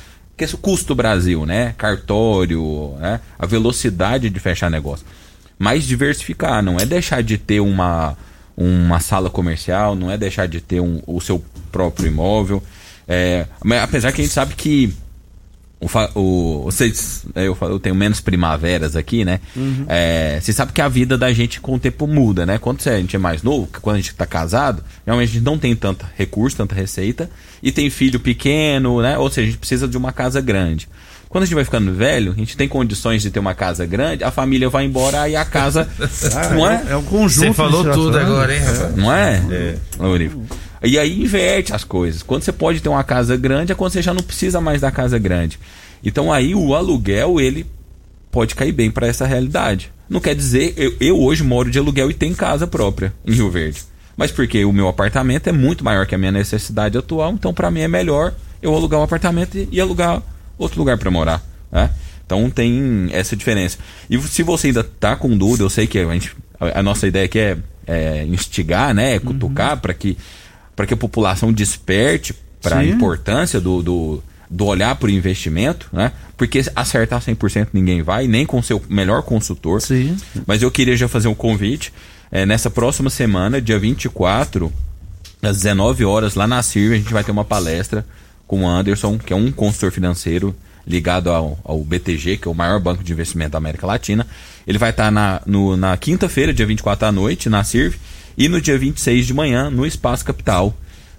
que é o custo Brasil, né? Cartório, né? a velocidade de fechar negócio. Mas diversificar, não é deixar de ter uma, uma sala comercial, não é deixar de ter um, o seu próprio imóvel. É, apesar que a gente sabe que o, o, vocês, é, eu, eu tenho menos primaveras aqui, né? Uhum. É, você sabe que a vida da gente com o tempo muda, né? Quando a gente é mais novo, quando a gente está casado, realmente a gente não tem tanto recurso, tanta receita, e tem filho pequeno, né? Ou seja, a gente precisa de uma casa grande. Quando a gente vai ficando velho, a gente tem condições de ter uma casa grande, a família vai embora e a casa. ah, não é? É um conjunto. Você falou tudo agora, hein, rapaz? Não é? É. E aí inverte as coisas. Quando você pode ter uma casa grande, é quando você já não precisa mais da casa grande. Então aí o aluguel, ele pode cair bem para essa realidade. Não quer dizer, eu, eu, hoje moro de aluguel e tenho casa própria em Rio Verde. Mas porque o meu apartamento é muito maior que a minha necessidade atual, então para mim é melhor eu alugar um apartamento e, e alugar outro lugar para morar. Né? Então tem essa diferença. E se você ainda tá com dúvida, eu sei que a, gente, a, a nossa ideia aqui é, é instigar, né, cutucar uhum. para que para que a população desperte para a importância do, do, do olhar para o investimento, né? Porque acertar 100% ninguém vai, nem com seu melhor consultor. Sim. Mas eu queria já fazer um convite. É, nessa próxima semana, dia 24, às 19 horas, lá na CIR, a gente vai ter uma palestra com o Anderson, que é um consultor financeiro ligado ao, ao BTG, que é o maior banco de investimento da América Latina. Ele vai estar na, na quinta-feira, dia 24 à noite, na CIRV e no dia 26 de manhã no Espaço Capital,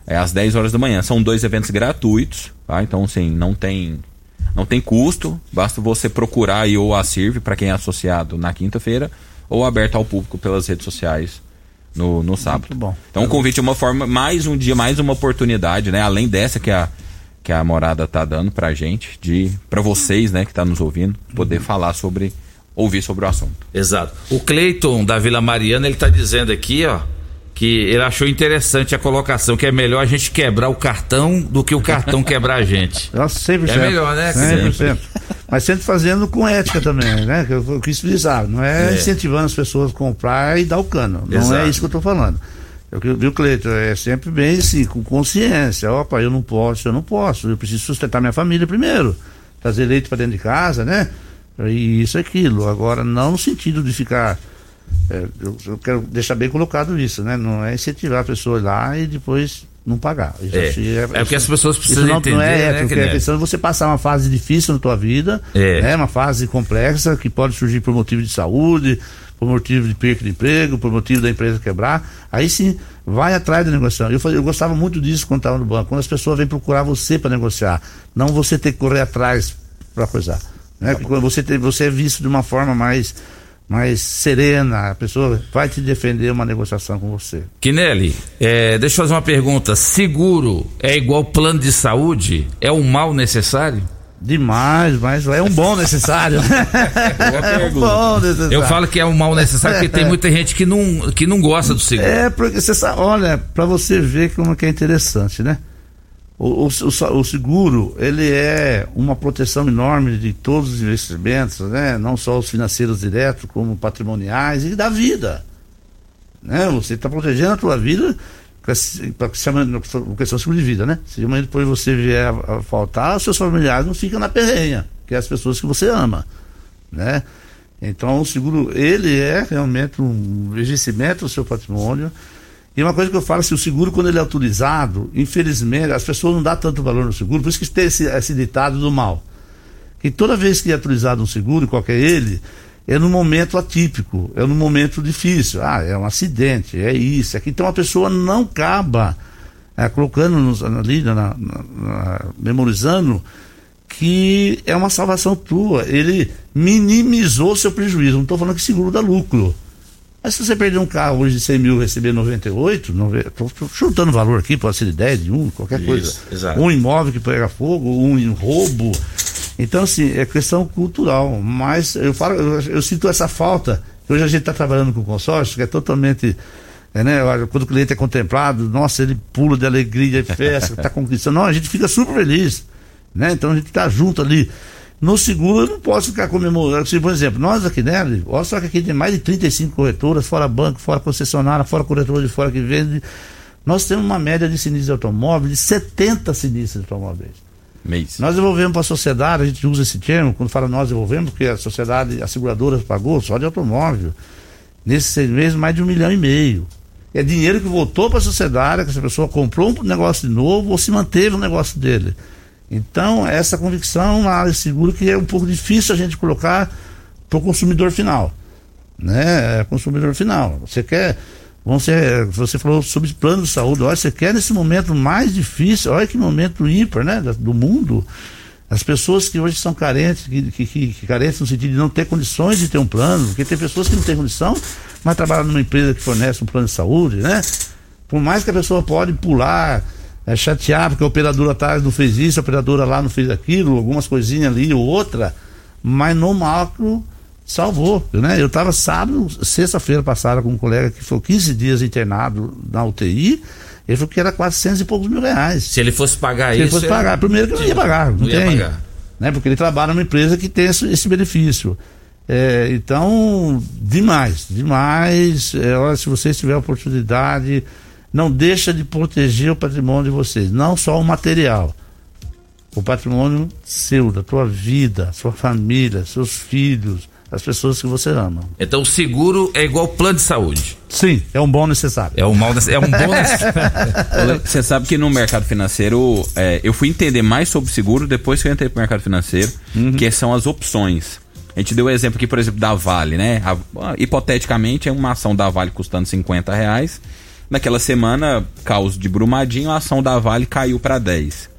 é, às 10 horas da manhã. São dois eventos gratuitos, tá? Então, assim, não tem não tem custo, basta você procurar aí ou a Sirve para quem é associado na quinta-feira ou aberto ao público pelas redes sociais no, no sábado. Muito bom. Então, o convite é uma forma, mais um dia, mais uma oportunidade, né? Além dessa que a que a morada tá dando pra gente, de para vocês, né, que tá nos ouvindo, poder uhum. falar sobre ouvir sobre o assunto. Exato. O Cleiton da Vila Mariana, ele está dizendo aqui, ó, que ele achou interessante a colocação, que é melhor a gente quebrar o cartão do que o cartão quebrar a gente. Nossa, sempre É melhor, né? Sempre, sempre. Mas sempre fazendo com ética também, né? Que eu, quis frisar. Não é, é, incentivando as pessoas a comprar e dar o cano. Não Exato. é isso que eu estou falando. Eu viu, Cleiton? É sempre bem assim, com consciência. Opa, eu não posso, eu não posso. Eu preciso sustentar minha família primeiro. Trazer leite para dentro de casa, né? E isso aquilo. Agora, não no sentido de ficar. É, eu, eu, quero deixar bem colocado isso, né? Não é incentivar a pessoa lá e depois não pagar. Isso É. assim É porque as pessoas precisam não, entender, não é né, ético, é Guilherme? questão de você passar uma fase difícil na tua vida, É. né, uma fase complexa que pode surgir por motivo de saúde, por motivo de perda de emprego, por motivo da empresa quebrar. Aí sim, vai atrás da negociação. Eu, eu gostava muito disso quando estava no banco, quando as pessoas vêm procurar você para negociar, não você ter que correr atrás para coisar. Né? Porque quando você, tem, você é visto de uma forma mais, mais serena, a pessoa vai te defender uma negociação com você. Quinelli, é, deixa eu fazer uma pergunta. Seguro é igual plano de saúde? É um mal necessário? Demais, mas é um bom necessário. é um bom necessário. Eu falo que é um mal necessário porque tem muita gente que não, que não gosta do seguro. É, porque você sabe, olha, para você ver como que é interessante, né? O, o, o- seguro, ele é uma proteção enorme de todos os investimentos, né? Não só os financeiros diretos, como patrimoniais e da vida. Né? Você está protegendo a tua vida com esse- com a- chama- seguro de vida, né? Se amanhã depois você vier a, a faltar, seus familiares não ficam na perrenha, que é as pessoas que você ama, né? Então o seguro, ele é realmente um enriquecimento do seu patrimônio. E uma coisa que eu falo, se o seguro, quando ele é autorizado, infelizmente, as pessoas não dão tanto valor no seguro, por isso que tem esse, esse ditado do mal. Que toda vez que é autorizado um seguro, qualquer ele, é num momento atípico, é num momento difícil. Ah, é um acidente, é isso, é que então a pessoa não acaba é, colocando ali, na, na- na- memorizando que é uma salvação tua. Ele minimizou seu prejuízo. Não estou falando que seguro dá lucro. Mas se você perder um carro hoje de 100 mil e receber 98, estou chutando valor aqui, pode ser de 10, de 1, qualquer Isso, coisa. exato. Um imóvel que pega fogo, um em roubo. Então, assim, é questão cultural. Mas eu falo, eu, eu sinto essa falta. Hoje a gente está trabalhando com consórcio, que é totalmente. É, né, quando o cliente é contemplado, nossa, ele pula de alegria, de festa, está conquistando. Não, a gente fica super feliz. Né? Então a gente está junto ali. No seguro eu não posso ficar comemorando. Se, por exemplo, nós aqui, né? Olha só que aqui tem mais de 35 corretoras, fora banco, fora concessionária, fora corretora de fora que vende. Nós temos uma média de sinistros de automóvel de 70 sinistros de automóveis. Mês. Nós devolvemos para a sociedade, a gente usa esse termo, quando fala nós devolvemos, porque a sociedade, a seguradora pagou só de automóvel. Nesses seis meses, mais de um milhão e meio. É dinheiro que voltou para a sociedade, que essa pessoa comprou um negócio de novo ou se manteve no negócio dele. Então, essa convicção na área de seguro que é um pouco difícil a gente colocar para o consumidor final. Né? É, consumidor final. Você quer. Ser, você falou sobre plano de saúde. Olha, você quer nesse momento mais difícil, olha que momento ímpar né, do mundo. As pessoas que hoje são carentes, que, que, que carentes no sentido de não ter condições de ter um plano, porque tem pessoas que não têm condição, mas trabalham numa empresa que fornece um plano de saúde, né? Por mais que a pessoa pode pular, é, chatear, porque a operadora atrás não fez isso, a operadora lá não fez aquilo, algumas coisinhas ali ou outra, mas no macro salvou, né? Eu estava sábado, sexta-feira passada com um colega que foi 15 dias internado na UTI, ele falou que era 400 e poucos mil reais. Se ele fosse pagar Se ele isso. fosse pagar, primeiro que não ia pagar, não, ia tem, pagar. né? Porque ele trabalha numa empresa que tem esse, esse benefício. É, então, demais, demais. É, olha, se vocês tiverem oportunidade, não deixa de proteger o patrimônio de vocês, não só o material. O patrimônio seu, da tua vida, sua família, seus filhos, as pessoas que você ama. Então o seguro é igual plano de saúde. Sim, é um bom necessário. É um mal é um bom necessário. Você sabe que no mercado financeiro, é, eu fui entender mais sobre seguro depois que eu entrei pro mercado financeiro, que são as opções. A gente deu o exemplo aqui, por exemplo, da Vale, né? A- hipoteticamente, é uma ação da Vale custando 50 reais. Naquela semana, caos de Brumadinho, a ação da Vale caiu para 10.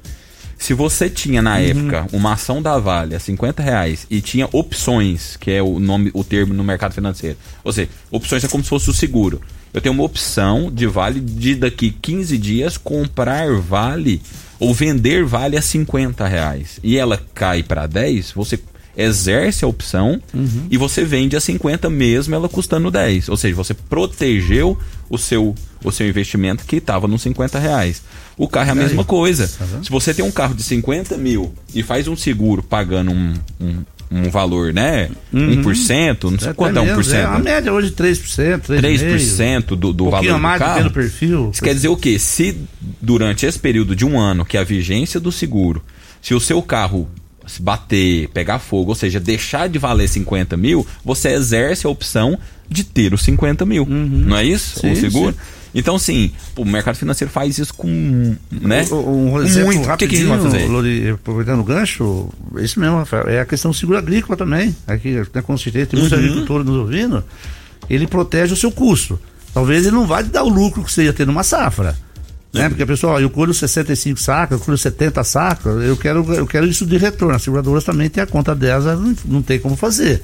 Se você tinha na época uma ação da Vale a 50 reais e tinha opções, que é o nome, o termo no mercado financeiro. Ou seja, opções é como se fosse o seguro. Eu tenho uma opção de Vale de daqui 15 dias comprar Vale ou vender Vale a 50 reais. E ela cai para 10, você exerce a opção e você vende a 50 mesmo ela custando 10. Ou seja, você protegeu o seu, o seu investimento que estava nos 50 reais. O carro é a mesma coisa. Se você tem um carro de 50 mil e faz um seguro pagando um, um, um valor, né? 1%, não sei Até quanto é menos, 1%. É, a média hoje 3%, 3,5%. 3% do, do um valor do mais carro. do perfil. Isso quer dizer o quê? Se durante esse período de um ano, que é a vigência do seguro, se o seu carro se bater, pegar fogo, ou seja, deixar de valer 50 mil, você exerce a opção de ter os 50 mil. Não é isso? Sim, o seguro? sim. Então, sim, o mercado financeiro faz isso com. Né? Um, um exemplo Muito. O que, que rapidinho? Lori, aproveitando o gancho, isso mesmo, Rafael, é a questão do seguro agrícola também. Aqui, né, com certeza, tem muitos Uhum. agricultores nos ouvindo. Ele protege o seu custo. Talvez ele não vai te dar o lucro que você ia ter numa safra. Né? Porque a pessoa, ó, eu colho 65 sacas, eu colho 70 sacas, eu quero, eu quero isso de retorno. As seguradoras também têm a conta delas, elas não, não tem como fazer.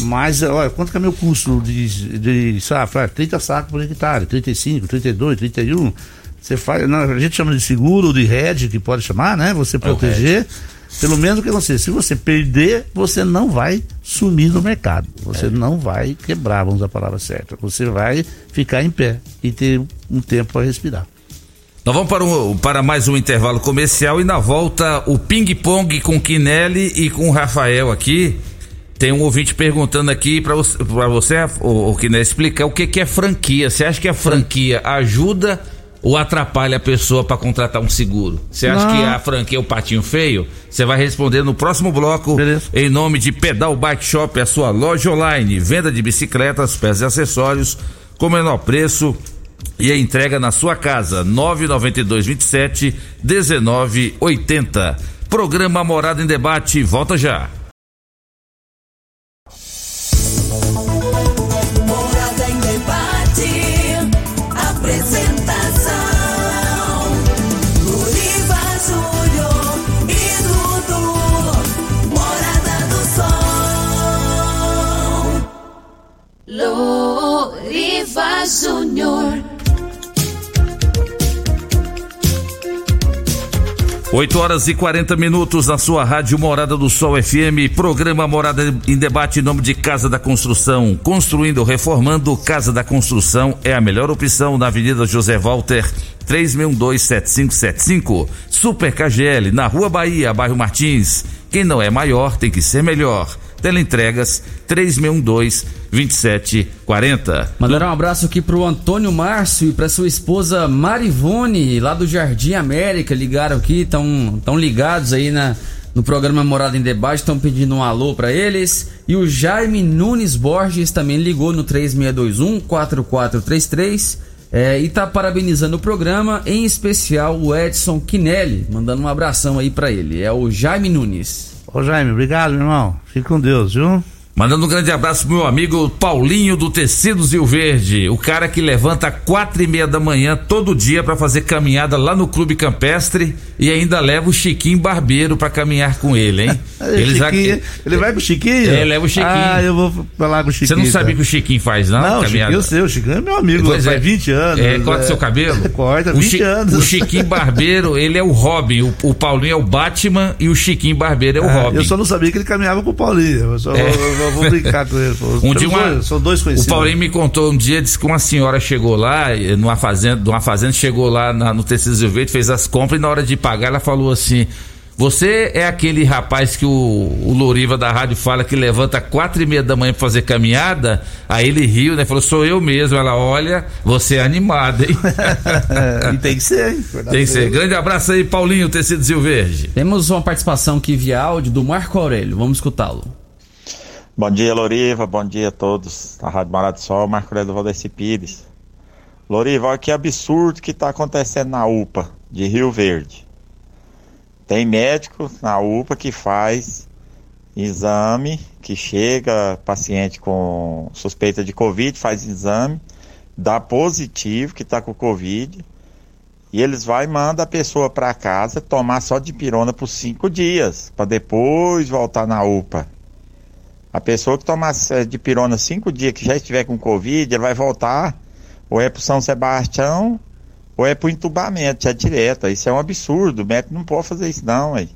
Mas, olha, quanto que é meu custo de, de safra? Ah, 30 sacos por hectare, 35, 32, 31. Você faz, não, a gente chama de seguro, de hedge, que pode chamar, né? Você proteger. Pelo menos que você, se você perder, você não vai sumir no mercado. Você não vai quebrar, vamos usar a palavra certa. Você vai ficar em pé e ter um tempo para respirar. Nós vamos para, um- para mais um intervalo comercial e na volta o ping-pong com o Quinelli e com o Rafael aqui. Tem um ouvinte perguntando aqui para você, você o, o Quinelli, explicar o que, que é franquia. Você acha que a franquia ajuda ou atrapalha a pessoa para contratar um seguro? Você acha Não. que a franquia é o patinho feio? Você vai responder no próximo bloco em nome de Pedal Bike Shop, a sua loja online, venda de bicicletas, peças e acessórios com menor preço e a entrega na sua casa 992 27 19 80. Programa Morada em Debate, volta já. 8 horas e 40 minutos na sua rádio Morada do Sol FM, programa Morada em Debate em nome de Casa da Construção. Construindo reformando, Casa da Construção é a melhor opção na Avenida José Walter, 36127575. Super KGL, na Rua Bahia, bairro Martins. Quem não é maior tem que ser melhor. Teleentregas 3612-2740. Mandaram um abraço aqui pro Antônio Márcio e pra sua esposa Marivone, lá do Jardim América. Ligaram aqui, estão tão ligados aí na, no programa Morada em Debate, estão pedindo um alô pra eles. E o Jaime Nunes Borges também ligou no 3621-4433 é, e tá parabenizando o programa, em especial o Edson Quinelli, mandando um abração aí pra ele. É o Jaime Nunes. Ô Jaime, obrigado, irmão. Fique com Deus, viu? Mandando um grande abraço pro meu amigo Paulinho do Tecidos Rio Verde, o cara que levanta quatro e meia da manhã todo dia para fazer caminhada lá no Clube Campestre e ainda leva o Chiquinho Barbeiro para caminhar com ele, hein? Ele, já- ele vai com o Chiquinho? É, leva o Chiquinho. Ah, eu vou falar com o Chiquinho. Você não sabia então. que o Chiquinho faz, não? Não, caminhada? Chiquinho, eu sei, o Chiquinho é meu amigo, Pois faz é. 20 anos. É, corta seu cabelo? Corta, o 20 Chi- anos. O Chiquinho Barbeiro, ele é o Robin. O, o Paulinho é o Batman e o Chiquinho Barbeiro é o Ah, Robin. Eu só não sabia que ele caminhava com o Paulinho. Eu só É. eu- eu vou brincar com ele. Um Temos dia uma, dois- são dois o conhecidos. Paulinho me contou um dia, disse que uma senhora chegou lá, numa fazenda, numa fazenda chegou lá na- no Tecidos Rio Verde, fez as compras e na hora de pagar ela falou assim: Você é aquele rapaz que o, o Louriva da rádio fala que levanta quatro e meia da manhã pra fazer caminhada? Aí ele riu, né? Falou, sou eu mesmo. Ela, olha, você é animado, hein? E tem que ser, hein? Tem que ser. Grande abraço aí, Paulinho, Tecidos Rio Verde. Temos uma participação aqui via áudio do Marco Aurélio. Vamos escutá-lo. Bom dia, Loriva. Bom dia a todos da Rádio Morado do Sol. Marco Aurélio Valdeci Pires. Loriva, olha que absurdo que está acontecendo na UPA de Rio Verde. Tem médico na UPA que faz exame, que chega paciente com suspeita de Covid, faz exame, dá positivo que está com Covid, e eles vai e mandam a pessoa para casa tomar só de pirona por cinco dias, para depois voltar na UPA. A pessoa que tomar eh, de pirona cinco dias, que já estiver com Covid, ele vai voltar ou é pro São Sebastião ou é pro entubamento, já direto. Isso é um absurdo. O médico não pode fazer isso, não, aí.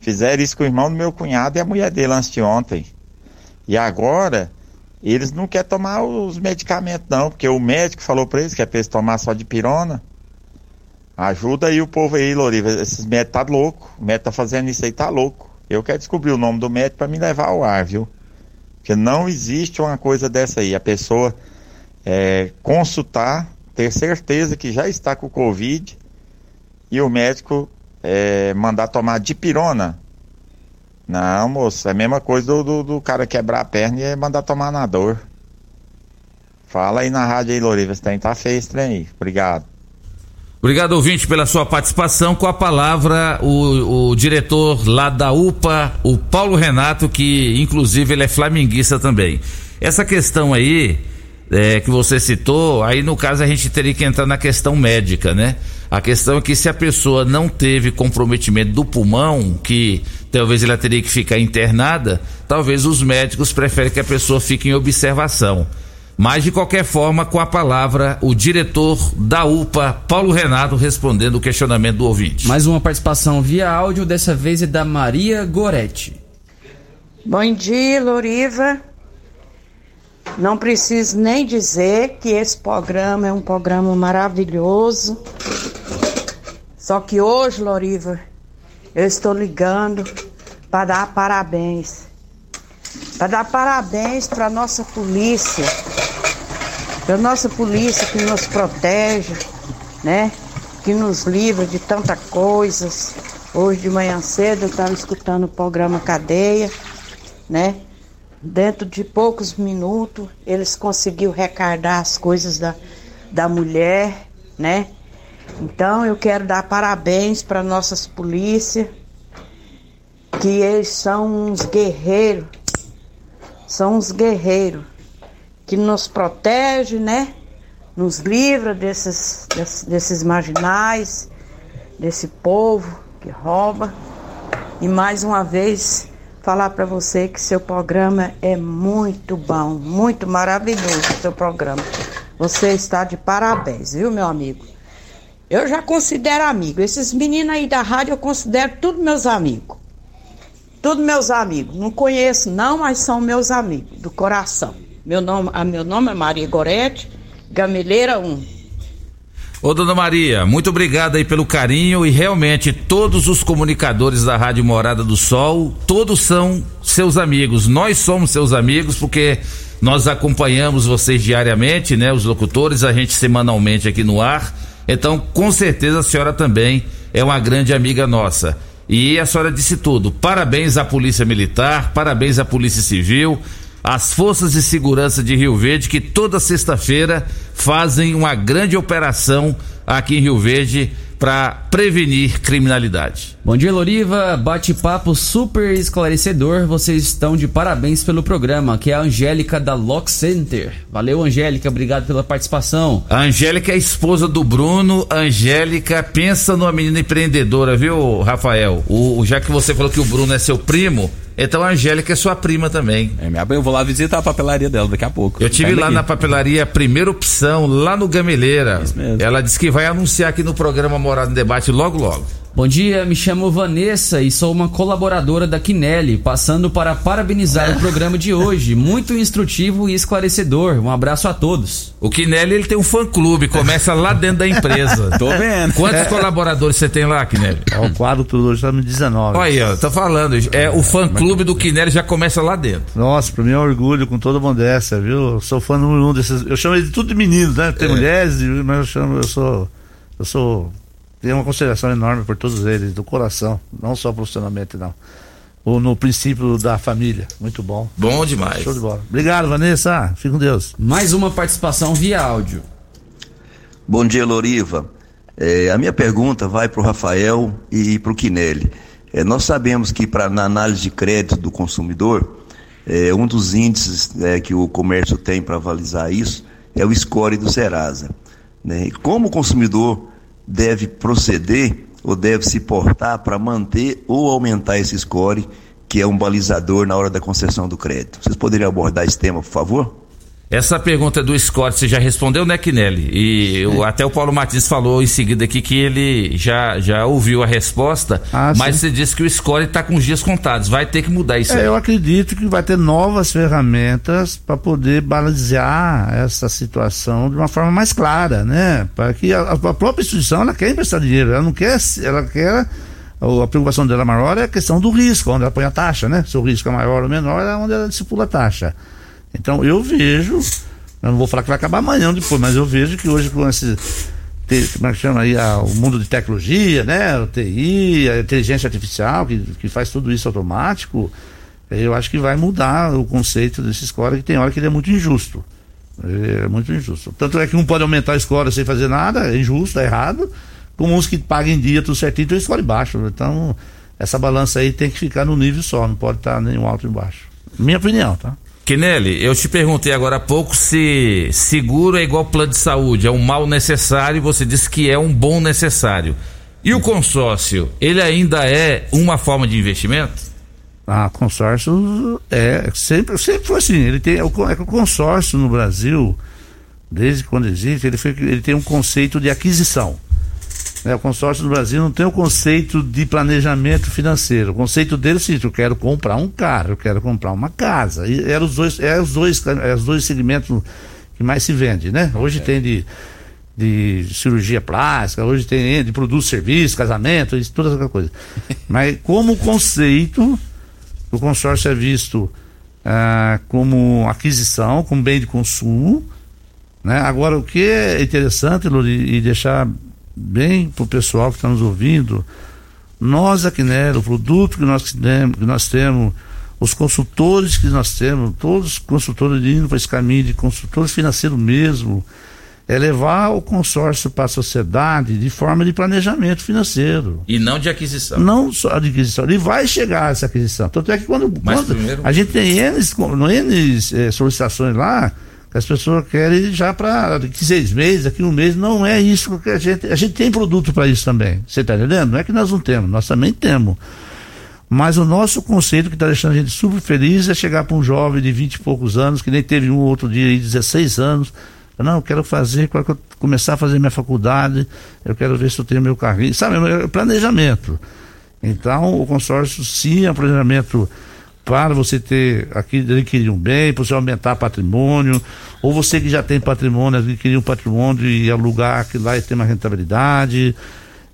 Fizeram isso com o irmão do meu cunhado e a mulher dele antes de ontem. E agora, eles não querem tomar os medicamentos, não, porque o médico falou pra eles que é pra eles tomar só de pirona. Ajuda aí o povo aí, Loriva. Esses médicos tá louco. O médico tá fazendo isso aí, tá louco. Eu quero descobrir o nome do médico para me levar ao ar, viu? Porque não existe uma coisa dessa aí. A pessoa é, consultar, ter certeza que já está com Covid e o médico é, mandar tomar dipirona. Não, moço, é a mesma coisa do, do, do cara quebrar a perna e mandar tomar na dor. Fala aí na rádio aí, Loriva, esse trem tá feio esse trem aí. Obrigado. Obrigado, ouvinte, pela sua participação. Com a palavra, o, o diretor lá da UPA, o Paulo Renato, que inclusive ele é flamenguista também. Essa questão aí, é, que você citou, aí no caso a gente teria que entrar na questão médica, né? A questão é que se a pessoa não teve comprometimento do pulmão, que talvez ela teria que ficar internada, talvez os médicos preferem que a pessoa fique em observação. Mas de qualquer forma, com a palavra, o diretor da UPA, Paulo Renato, respondendo o questionamento do ouvinte. Mais uma participação via áudio, dessa vez é da Maria Goretti. Bom dia, Loriva. Não preciso nem dizer que esse programa é um programa maravilhoso. Só que hoje, Loriva, eu estou ligando para dar parabéns. Para dar parabéns para nossa polícia. Para nossa polícia que nos protege, né? Que nos livra de tanta coisas. Hoje de manhã cedo eu estava escutando o programa Cadeia, né? Dentro de poucos minutos eles conseguiram recardar as coisas da, da mulher, né? Então eu quero dar parabéns para nossas polícias, que eles são uns guerreiros, são uns guerreiros que nos protege, né? Nos livra desses, desses, marginais, desse povo que rouba. E mais uma vez falar para você que seu programa é muito bom, muito maravilhoso seu programa. Você está de parabéns, viu, meu amigo? Eu já considero amigo. Esses meninos aí da rádio eu considero tudo meus amigos. Tudo meus amigos. Não conheço não, mas são meus amigos do coração. Meu nome, a meu nome é Maria Gorete, Gameleira 1. Ô, dona Maria, muito obrigado aí pelo carinho e realmente todos os comunicadores da Rádio Morada do Sol, todos são seus amigos. Nós somos seus amigos porque nós acompanhamos vocês diariamente, né? Os locutores, a gente semanalmente aqui no ar. Então, com certeza a senhora também é uma grande amiga nossa. E a senhora disse tudo. Parabéns à Polícia Militar, parabéns à Polícia Civil, às Forças de Segurança de Rio Verde, que toda sexta-feira fazem uma grande operação aqui em Rio Verde para prevenir criminalidade. Bom dia, Loriva. Bate-papo super esclarecedor. Vocês estão de parabéns pelo programa, que é a Angélica da Lock Center. Valeu, Angélica. Obrigado pela participação. A Angélica é a esposa do Bruno. Angélica pensa numa menina empreendedora, viu, Rafael? O, já que você falou que o Bruno é seu primo, então a Angélica é sua prima também. É minha eu vou lá visitar a papelaria dela daqui a pouco. Eu tive lá daqui. na papelaria Primeira Opção, lá no Gameleira. Isso mesmo. Ela disse que vai anunciar aqui no programa Morada em Debate logo logo. Bom dia, me chamo Vanessa e sou uma colaboradora da Quinelli, passando para parabenizar o programa de hoje. Muito instrutivo e esclarecedor. Um abraço a todos. O Quinelli ele tem um fã clube, começa lá dentro da empresa. Tô vendo. Quantos colaboradores você tem lá, Quinelli? Ó, o quadro tudo hoje tá no 19. Olha aí, ó, tô falando. É, o fã clube do Quinelli já começa lá dentro. Nossa, pra mim é um orgulho com toda modéstia, viu? Eu sou fã número um desses. Eu chamo ele de tudo de meninos, né? Tem É. mulheres, mas eu chamo, eu sou. Eu sou. Tenho uma consideração enorme por todos eles, do coração, não só profissionalmente, não. Ou no princípio da família. Muito bom. Bom demais. Show de bola. Obrigado, Vanessa. Fique com Deus. Mais uma participação via áudio. Bom dia, Loriva. É, a minha pergunta vai para o Rafael e para o Quinelli. É, nós sabemos que para na análise de crédito do consumidor, é, um dos índices é, que o comércio tem para avalizar isso é o score do Serasa. né? E como o consumidor deve proceder ou deve se portar para manter ou aumentar esse score, que é um balizador na hora da concessão do crédito? Vocês poderiam abordar esse tema, por favor? Essa pergunta do Scott você já respondeu, né, Quinelli? E eu- até o Paulo Martins falou em seguida aqui que ele já, já ouviu a resposta, Ah, mas sim. você disse que o score está com os dias contados. Vai ter que mudar isso É, aí. eu acredito que vai ter novas ferramentas para poder balancear essa situação de uma forma mais clara, né? Para que a, a própria instituição ela quer emprestar dinheiro, ela não quer, ela quer a preocupação dela maior é a questão do risco, onde ela põe a taxa, né? Se o risco é maior ou menor, é onde ela discipula a taxa. Então eu vejo, eu não vou falar que vai acabar amanhã depois, mas eu vejo que hoje com esse como é que chama aí, a- o mundo de tecnologia, né? O TI, a inteligência artificial, que, que faz tudo isso automático, eu acho que vai mudar o conceito desse score, que tem hora que ele é muito injusto. É muito injusto. Tanto é que um pode aumentar a score sem fazer nada, é injusto, é errado, como uns que pagam em dia tudo certinho, tem score baixo. Então, essa balança aí tem que ficar no nível só, não pode estar nem um alto nem baixo. Minha opinião, tá? Kinelli, eu te perguntei agora há pouco se seguro é igual plano de saúde, é um mal necessário, você disse que é um bom necessário. E o consórcio, ele ainda é uma forma de investimento? Ah, consórcio é sempre, sempre foi assim. Ele tem, é, o, é consórcio no Brasil, desde quando existe, ele, foi- ele tem um conceito de aquisição. Né, O consórcio no Brasil não tem o conceito de planejamento financeiro. O conceito dele é o seguinte: eu quero comprar um carro, eu quero comprar uma casa. E eram os dois, é os dois, é os dois segmentos que mais se vende, né? Hoje tem de, de cirurgia plástica, hoje tem de produtos, serviços, casamento, isso, toda essa coisa. Mas como conceito, o consórcio é visto ah, como aquisição, como bem de consumo. Né? Agora, o que é interessante, Lori, e deixar bem para o pessoal que está nos ouvindo, nós aqui, né, o produto que nós temos, que nós temos, os consultores que nós temos, todos os consultores indo para esse caminho de consultores financeiros mesmo, é levar o consórcio para a sociedade de forma de planejamento financeiro. E não de aquisição. Não só de aquisição, ele vai chegar a essa aquisição. Tanto é que quando, quando primeiro- a gente tem N, N eh, solicitações lá, as pessoas querem já para daqui seis meses, daqui um mês, não é isso que a gente. A gente tem produto para isso também. Você está entendendo? Não é que nós não temos, nós também temos. Mas o nosso conceito que está deixando a gente super feliz é chegar para um jovem de 20 e poucos anos, que nem teve um outro dia aí, 16 anos. Não, eu quero fazer, eu começar a fazer minha faculdade, eu quero ver se eu tenho meu carrinho. Sabe, é planejamento. Então, o consórcio sim é um planejamento para você ter aqui adquirir um bem, para você aumentar patrimônio, ou você que já tem patrimônio, adquirir um patrimônio e alugar aquilo lá e ter uma rentabilidade.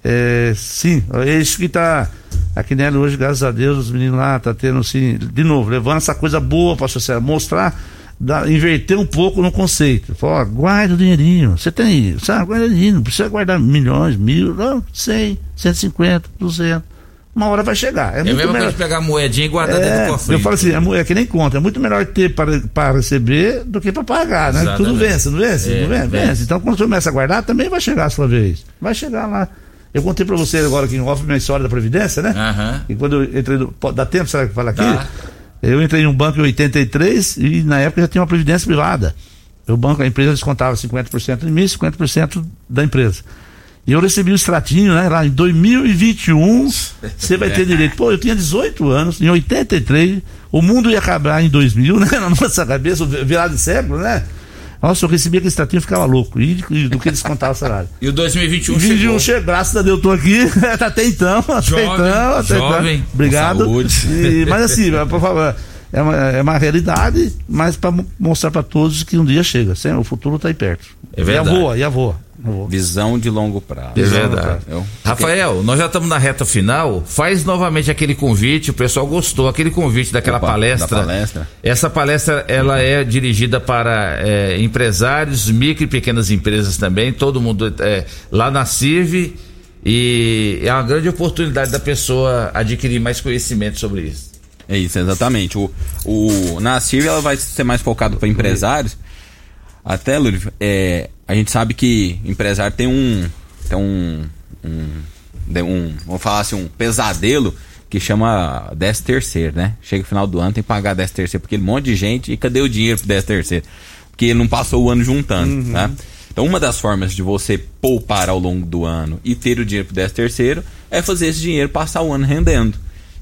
É, sim, é isso que está aqui nela hoje, graças a Deus, os meninos lá tá tendo assim, de novo, levando essa coisa boa para a sociedade, mostrar, dar- inverter um pouco no conceito. Guarda o dinheirinho, você tem, sabe, guarda o dinheirinho, não precisa guardar milhões, mil, não, 100, 150, 200. Uma hora vai chegar. É, É, muito mesmo melhor. que pegar a moedinha e guardar dentro É, do cofrinho. eu falo assim, é, mu- é que nem conta, é muito melhor ter para, para receber do que para pagar, né? Exatamente. Tudo vence, não vence? É, não vence, vence. vence. Então quando você começa a guardar, também vai chegar a sua vez. Vai chegar lá. Eu contei para você agora aqui em off minha história da Previdência, né? Aham. E quando eu entrei no. Dá tempo, será que fala aqui? Eu entrei em um banco em 83 e na época já tinha uma Previdência privada. O banco, a empresa descontava 50% de mim e 50% da empresa. E eu recebi o extratinho, né? Lá em 2021, você vai ter direito. Pô, eu tinha 18 anos, em 83, o mundo ia acabar em 2000, né? Na nossa cabeça, virado de século, né? Nossa, eu recebi aquele extratinho e ficava louco. E, e do que descontava o salário. E o 2021 E 21 chegou. chegou, graças a Deus, eu tô aqui. até então, até Jovem, então, até jovem, então. Obrigado. saúde. E- mas assim, por favor, é uma, é uma realidade, mas para mostrar para todos que um dia chega. Sem- O futuro está aí perto. É verdade. E a voa, e a voa. Visão de longo prazo. É verdade. Eu- Rafael, nós já estamos na reta final. Faz novamente aquele convite. O pessoal gostou. Aquele convite daquela Opa, palestra. da palestra. Essa palestra ela é dirigida para é, empresários, micro e pequenas empresas também. Todo mundo é, lá na CIRV. E é uma grande oportunidade da pessoa adquirir mais conhecimento sobre isso. É isso, exatamente. O, o, na CIRV ela vai ser mais focado para empresários. Até, Lúcio, é, a gente sabe que empresário tem um. Tem um. um, um vamos falar assim, um pesadelo que chama 10 terceiro, né? Chega no final do ano, tem que pagar 10 terceiro, porque um monte de gente. E cadê o dinheiro pro 10 terceiro? Porque ele não passou o ano juntando, né? Então, uma das formas de você poupar ao longo do ano e ter o dinheiro pro 10 terceiro é fazer esse dinheiro passar o ano rendendo.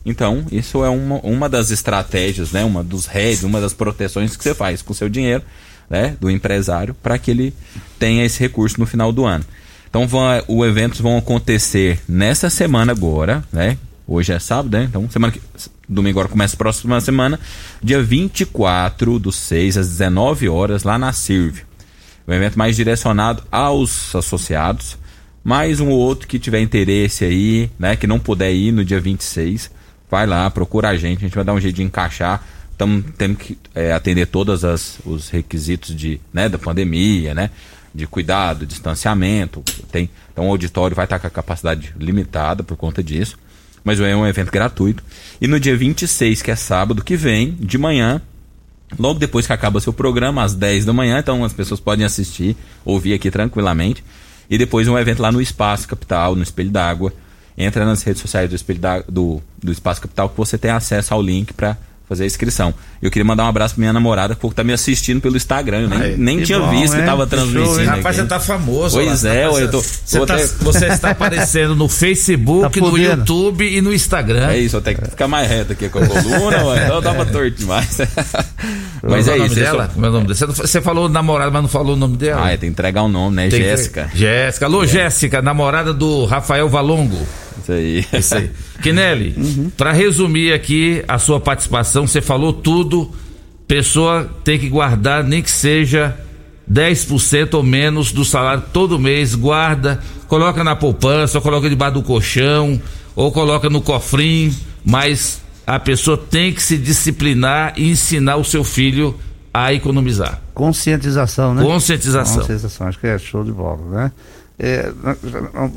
Então, isso é uma, uma das estratégias, né? Uma dos hedges, uma das proteções que você faz com o seu dinheiro, né? Do empresário, para que ele tenha esse recurso no final do ano. Então, vão, o eventos vão acontecer nessa semana agora, né? Hoje é sábado, né? Então, semana que, domingo agora começa a próxima semana, dia 24 do 6 às 19 horas, lá na CIRV. Um evento mais direcionado aos associados, mais um ou outro que tiver interesse aí, né, que não puder ir no dia 26, vai lá, procura a gente, a gente vai dar um jeito de encaixar. Estamos tendo que é, atender todos os requisitos de, né, da pandemia, né? de cuidado, distanciamento. Tem, então o auditório vai estar com a capacidade limitada por conta disso. Mas é um evento gratuito. E no dia 26, que é sábado que vem, de manhã, logo depois que acaba seu programa, às 10 da manhã, então as pessoas podem assistir, ouvir aqui tranquilamente. E depois um evento lá no Espaço Capital, no Espelho d'Água. Entra nas redes sociais do, Espelho da, do, do Espaço Capital que você tem acesso ao link para fazer a inscrição. Eu queria mandar um abraço pra minha namorada, que tá me assistindo pelo Instagram. Eu nem, Ai, nem que tinha bom, visto que tava show, transmitindo. hein? Rapaz, aqui. você tá famoso. Pois lá, é, tá eu tô. você, tá- até- você está aparecendo no Facebook, Tá no. YouTube e no Instagram. É isso, eu tenho que ficar mais reto aqui com a coluna, ué, então eu tava torto demais. Mas é é isso. dela? sou- Como é o nome dela? Você, falou namorada, mas não falou o nome dela. Ah, é, tem que entregar o nome, né? Tem que- Jéssica. Jéssica. Alô, Jéssica, namorada do Rafael Valongo. Isso aí. Isso aí. Kinelli, pra resumir aqui a sua participação, você falou tudo. Pessoa tem que guardar, nem que seja 10% ou menos do salário todo mês, guarda, coloca na poupança, ou coloca debaixo do colchão, ou coloca no cofrinho, mas a pessoa tem que se disciplinar e ensinar o seu filho a economizar. Conscientização, né? Conscientização. Conscientização, acho que é show de bola, né? É,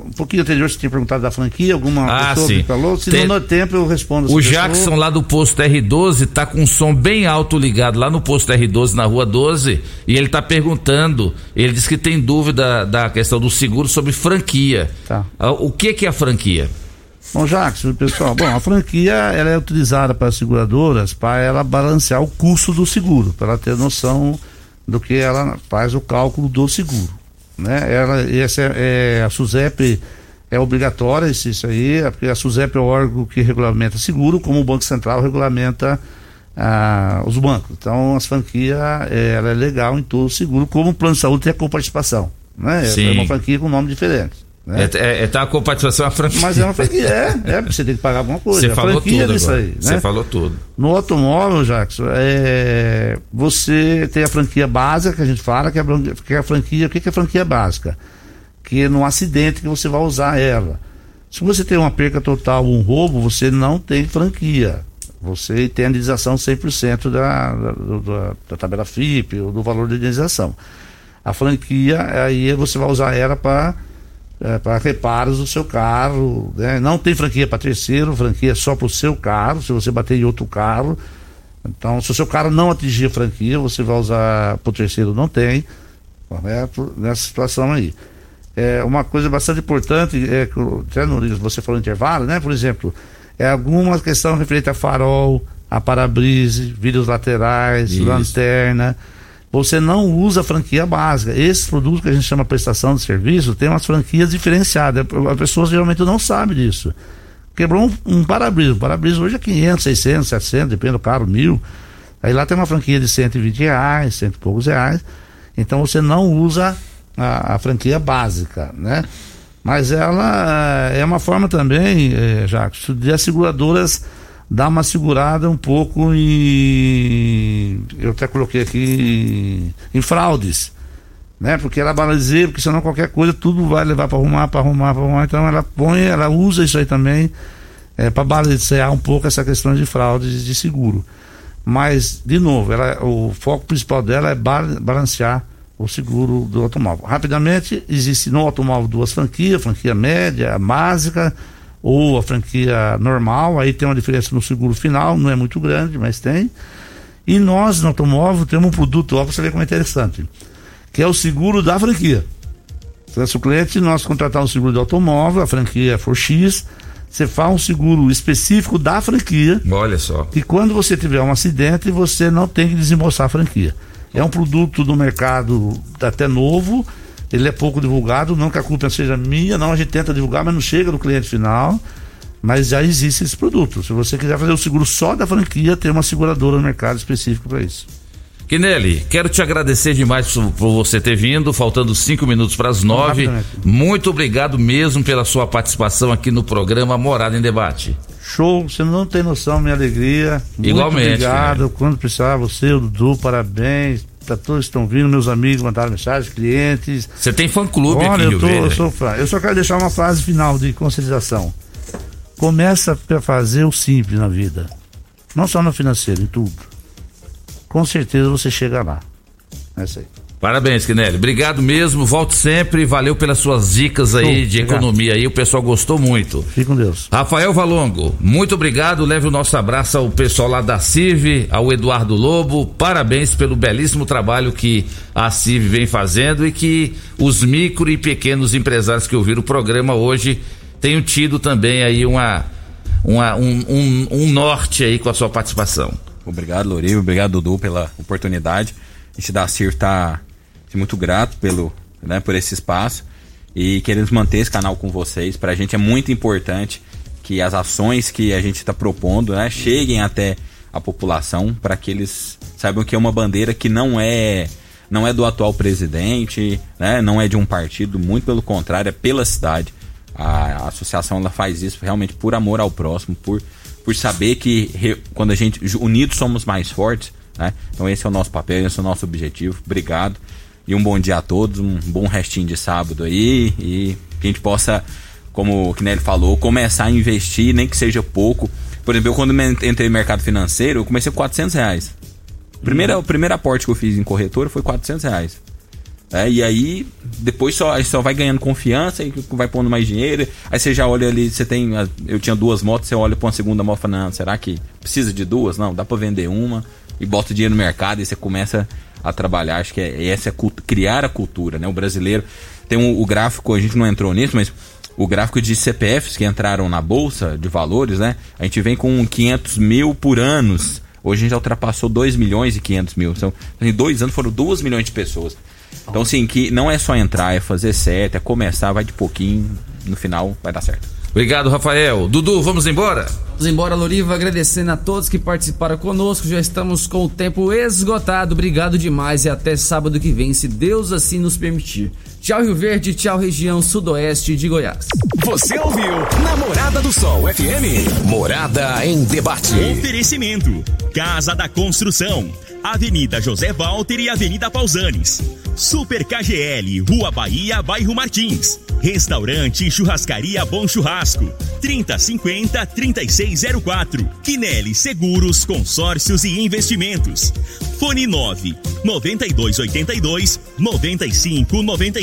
um pouquinho anterior você tinha perguntado da franquia, alguma Ah, pessoa sim. que falou, se Tem- não dá tempo eu respondo. O pessoa. Jackson lá do posto R12 tá com um som bem alto ligado lá no posto R12 na rua 12 e ele tá perguntando, ele diz que tem dúvida da questão do seguro sobre franquia. Tá. Ah, O que que é a franquia? Bom, Jackson, pessoal, bom, a franquia ela é utilizada para as seguradoras para ela balancear o custo do seguro, para ela ter noção do que ela faz o cálculo do seguro, né? Ela, essa é, é- a SUSEP é obrigatória isso, isso aí, é porque a SUSEP é o órgão que regulamenta seguro, como o Banco Central regulamenta ah, os bancos. Então, as franquias, eh, ela é legal em todo seguro, como o plano de saúde tem a coparticipação, né? É- Sim. É uma franquia com nome diferente. Né? É, é, é tá com participação a franquia. Mas é uma franquia, é, é, porque você tem que pagar alguma coisa. Você falou tudo agora. aí, Você né? falou tudo. No automóvel, Jackson, é, você tem a franquia básica que a gente fala, que é a, é franquia, o que é a franquia básica? Que é no acidente que você vai usar ela. Se você tem uma perca total ou um roubo, você não tem franquia. Você tem a indenização 100% da, da, da, da tabela FIP ou do valor da indenização. A franquia, aí você vai usar ela para para reparos do seu carro. né? Não tem franquia para terceiro, franquia só para o seu carro, se você bater em outro carro. Então, se o seu carro não atingir a franquia, você vai usar para o terceiro, não tem. Correto? Nessa situação aí. É, uma coisa bastante importante é que até no você falou intervalo, né? Por exemplo, é alguma questão referente a farol, a para-brise, vidros laterais, Isso. lanterna. Você não usa a franquia básica. Esses produtos que a gente chama prestação de serviço tem umas franquias diferenciadas. A pessoa geralmente não sabe disso. Quebrou um, um para-brisa. O para-brisa hoje é 500, 600, 700, depende do carro, mil. Aí lá tem uma franquia de 120 reais, cento e poucos reais. Então você não usa a, a franquia básica, né? Mas ela eh, é uma forma também, eh, Jacques, de as seguradoras dar uma segurada um pouco em. Eu até coloquei aqui em, fraudes. Né? Porque ela balanceia, porque senão qualquer coisa tudo vai levar para arrumar, para arrumar, para arrumar. Então ela põe, ela usa isso aí também é, para balancear um pouco essa questão de fraudes de seguro. Mas, de novo, ela, o foco principal dela é ba- balancear o seguro do automóvel. Rapidamente, existe no automóvel duas franquias, franquia média, a básica ou a franquia normal, aí tem uma diferença no seguro final, não é muito grande, mas tem. E nós, no automóvel, temos um produto, ó, você ver como é interessante, que é o seguro da franquia. Se o cliente nós contratar um seguro de automóvel, a franquia for X, você faz um seguro específico da franquia. Olha só. E quando você tiver um acidente, você não tem que desembolsar a franquia. É um produto do mercado até novo, ele é pouco divulgado, não que a culpa seja minha, não, a gente tenta divulgar, mas não chega no cliente final. Mas já existe esse produto. Se você quiser fazer o seguro só da franquia, tem uma seguradora no mercado específico para isso. Kinelli, quero te agradecer demais por, você ter vindo, faltando cinco minutos para as nove. Muito obrigado mesmo pela sua participação aqui no programa Morada em Debate. Show, você não tem noção minha alegria. Igualmente, Muito obrigado. Quando precisar, você, o Dudu, parabéns. Pra todos estão vindo, meus amigos mandaram mensagem, clientes. Você tem fã clube Olha, aqui eu, tô, eu sou fã. Eu só quero deixar uma frase final de conscientização. Começa a fazer o simples na vida. Não só no financeiro, em tudo. Com certeza você chega lá. É isso aí. Parabéns, Quinelli. Obrigado mesmo. Volte sempre. Valeu pelas suas dicas aí de obrigado. economia aí. O pessoal gostou muito. Fique com Deus. Rafael Valongo, muito obrigado. Leve o nosso abraço ao pessoal lá da CIV, ao Eduardo Lobo. Parabéns pelo belíssimo trabalho que a CIV vem fazendo e que os micro e pequenos empresários que ouviram o programa hoje tenham tido também aí uma, uma- um, um- um norte aí com a sua participação. Obrigado, Lorivo. Obrigado, Dudu, pela oportunidade. A gente da CIR tá muito grato pelo, né, por esse espaço e queremos manter esse canal com vocês. Pra gente é muito importante que as ações que a gente está propondo né, cheguem até a população para que eles saibam que é uma bandeira que não é não é do atual presidente, né, não é de um partido, muito pelo contrário, é pela cidade. A, a associação ela faz isso realmente por amor ao próximo, por, por saber que re- quando a gente unidos somos mais fortes, né? Então esse é o nosso papel, esse é o nosso objetivo. Obrigado e um bom dia a todos, um bom restinho de sábado aí e que a gente possa, como o Kinelli falou, começar a investir, nem que seja pouco. Por exemplo, eu quando entrei no mercado financeiro, eu comecei com 400 reais. Primeira, O primeiro aporte que eu fiz em corretora foi 400 reais. É, e aí, depois só, só vai ganhando confiança e vai pondo mais dinheiro. Aí você já olha ali, você tem. as- Eu tinha duas motos, você olha pra uma segunda moto e fala, não, será que precisa de duas? Não, dá pra vender uma e bota o dinheiro no mercado e você começa a trabalhar. Acho que é, essa é criar a cultura, né? O brasileiro tem um- o gráfico, a gente não entrou nisso, mas o gráfico de CPFs que entraram na bolsa de valores, né? A gente vem com 500 mil por anos. Hoje a gente já ultrapassou 2 milhões e 500 mil. Então, em dois anos foram 2 milhões de pessoas. Então, assim, que não é só entrar, é fazer certo, é começar, vai de pouquinho, no final vai dar certo. Obrigado, Rafael. Dudu, vamos embora? Vamos embora, Loriva, agradecendo a todos que participaram conosco. Já estamos com o tempo esgotado. Obrigado demais e até sábado que vem, se Deus assim nos permitir. Tchau, Rio Verde, tchau, região sudoeste de Goiás. Você ouviu Namorada do Sol FM. Morada em debate. Oferecimento: Casa da Construção, Avenida José Walter e Avenida Pausanes. Super KGL, Rua Bahia, Bairro Martins. Restaurante e Churrascaria Bom Churrasco. 3050-3604. Quinelli Seguros, Consórcios e Investimentos. Fone 9 9282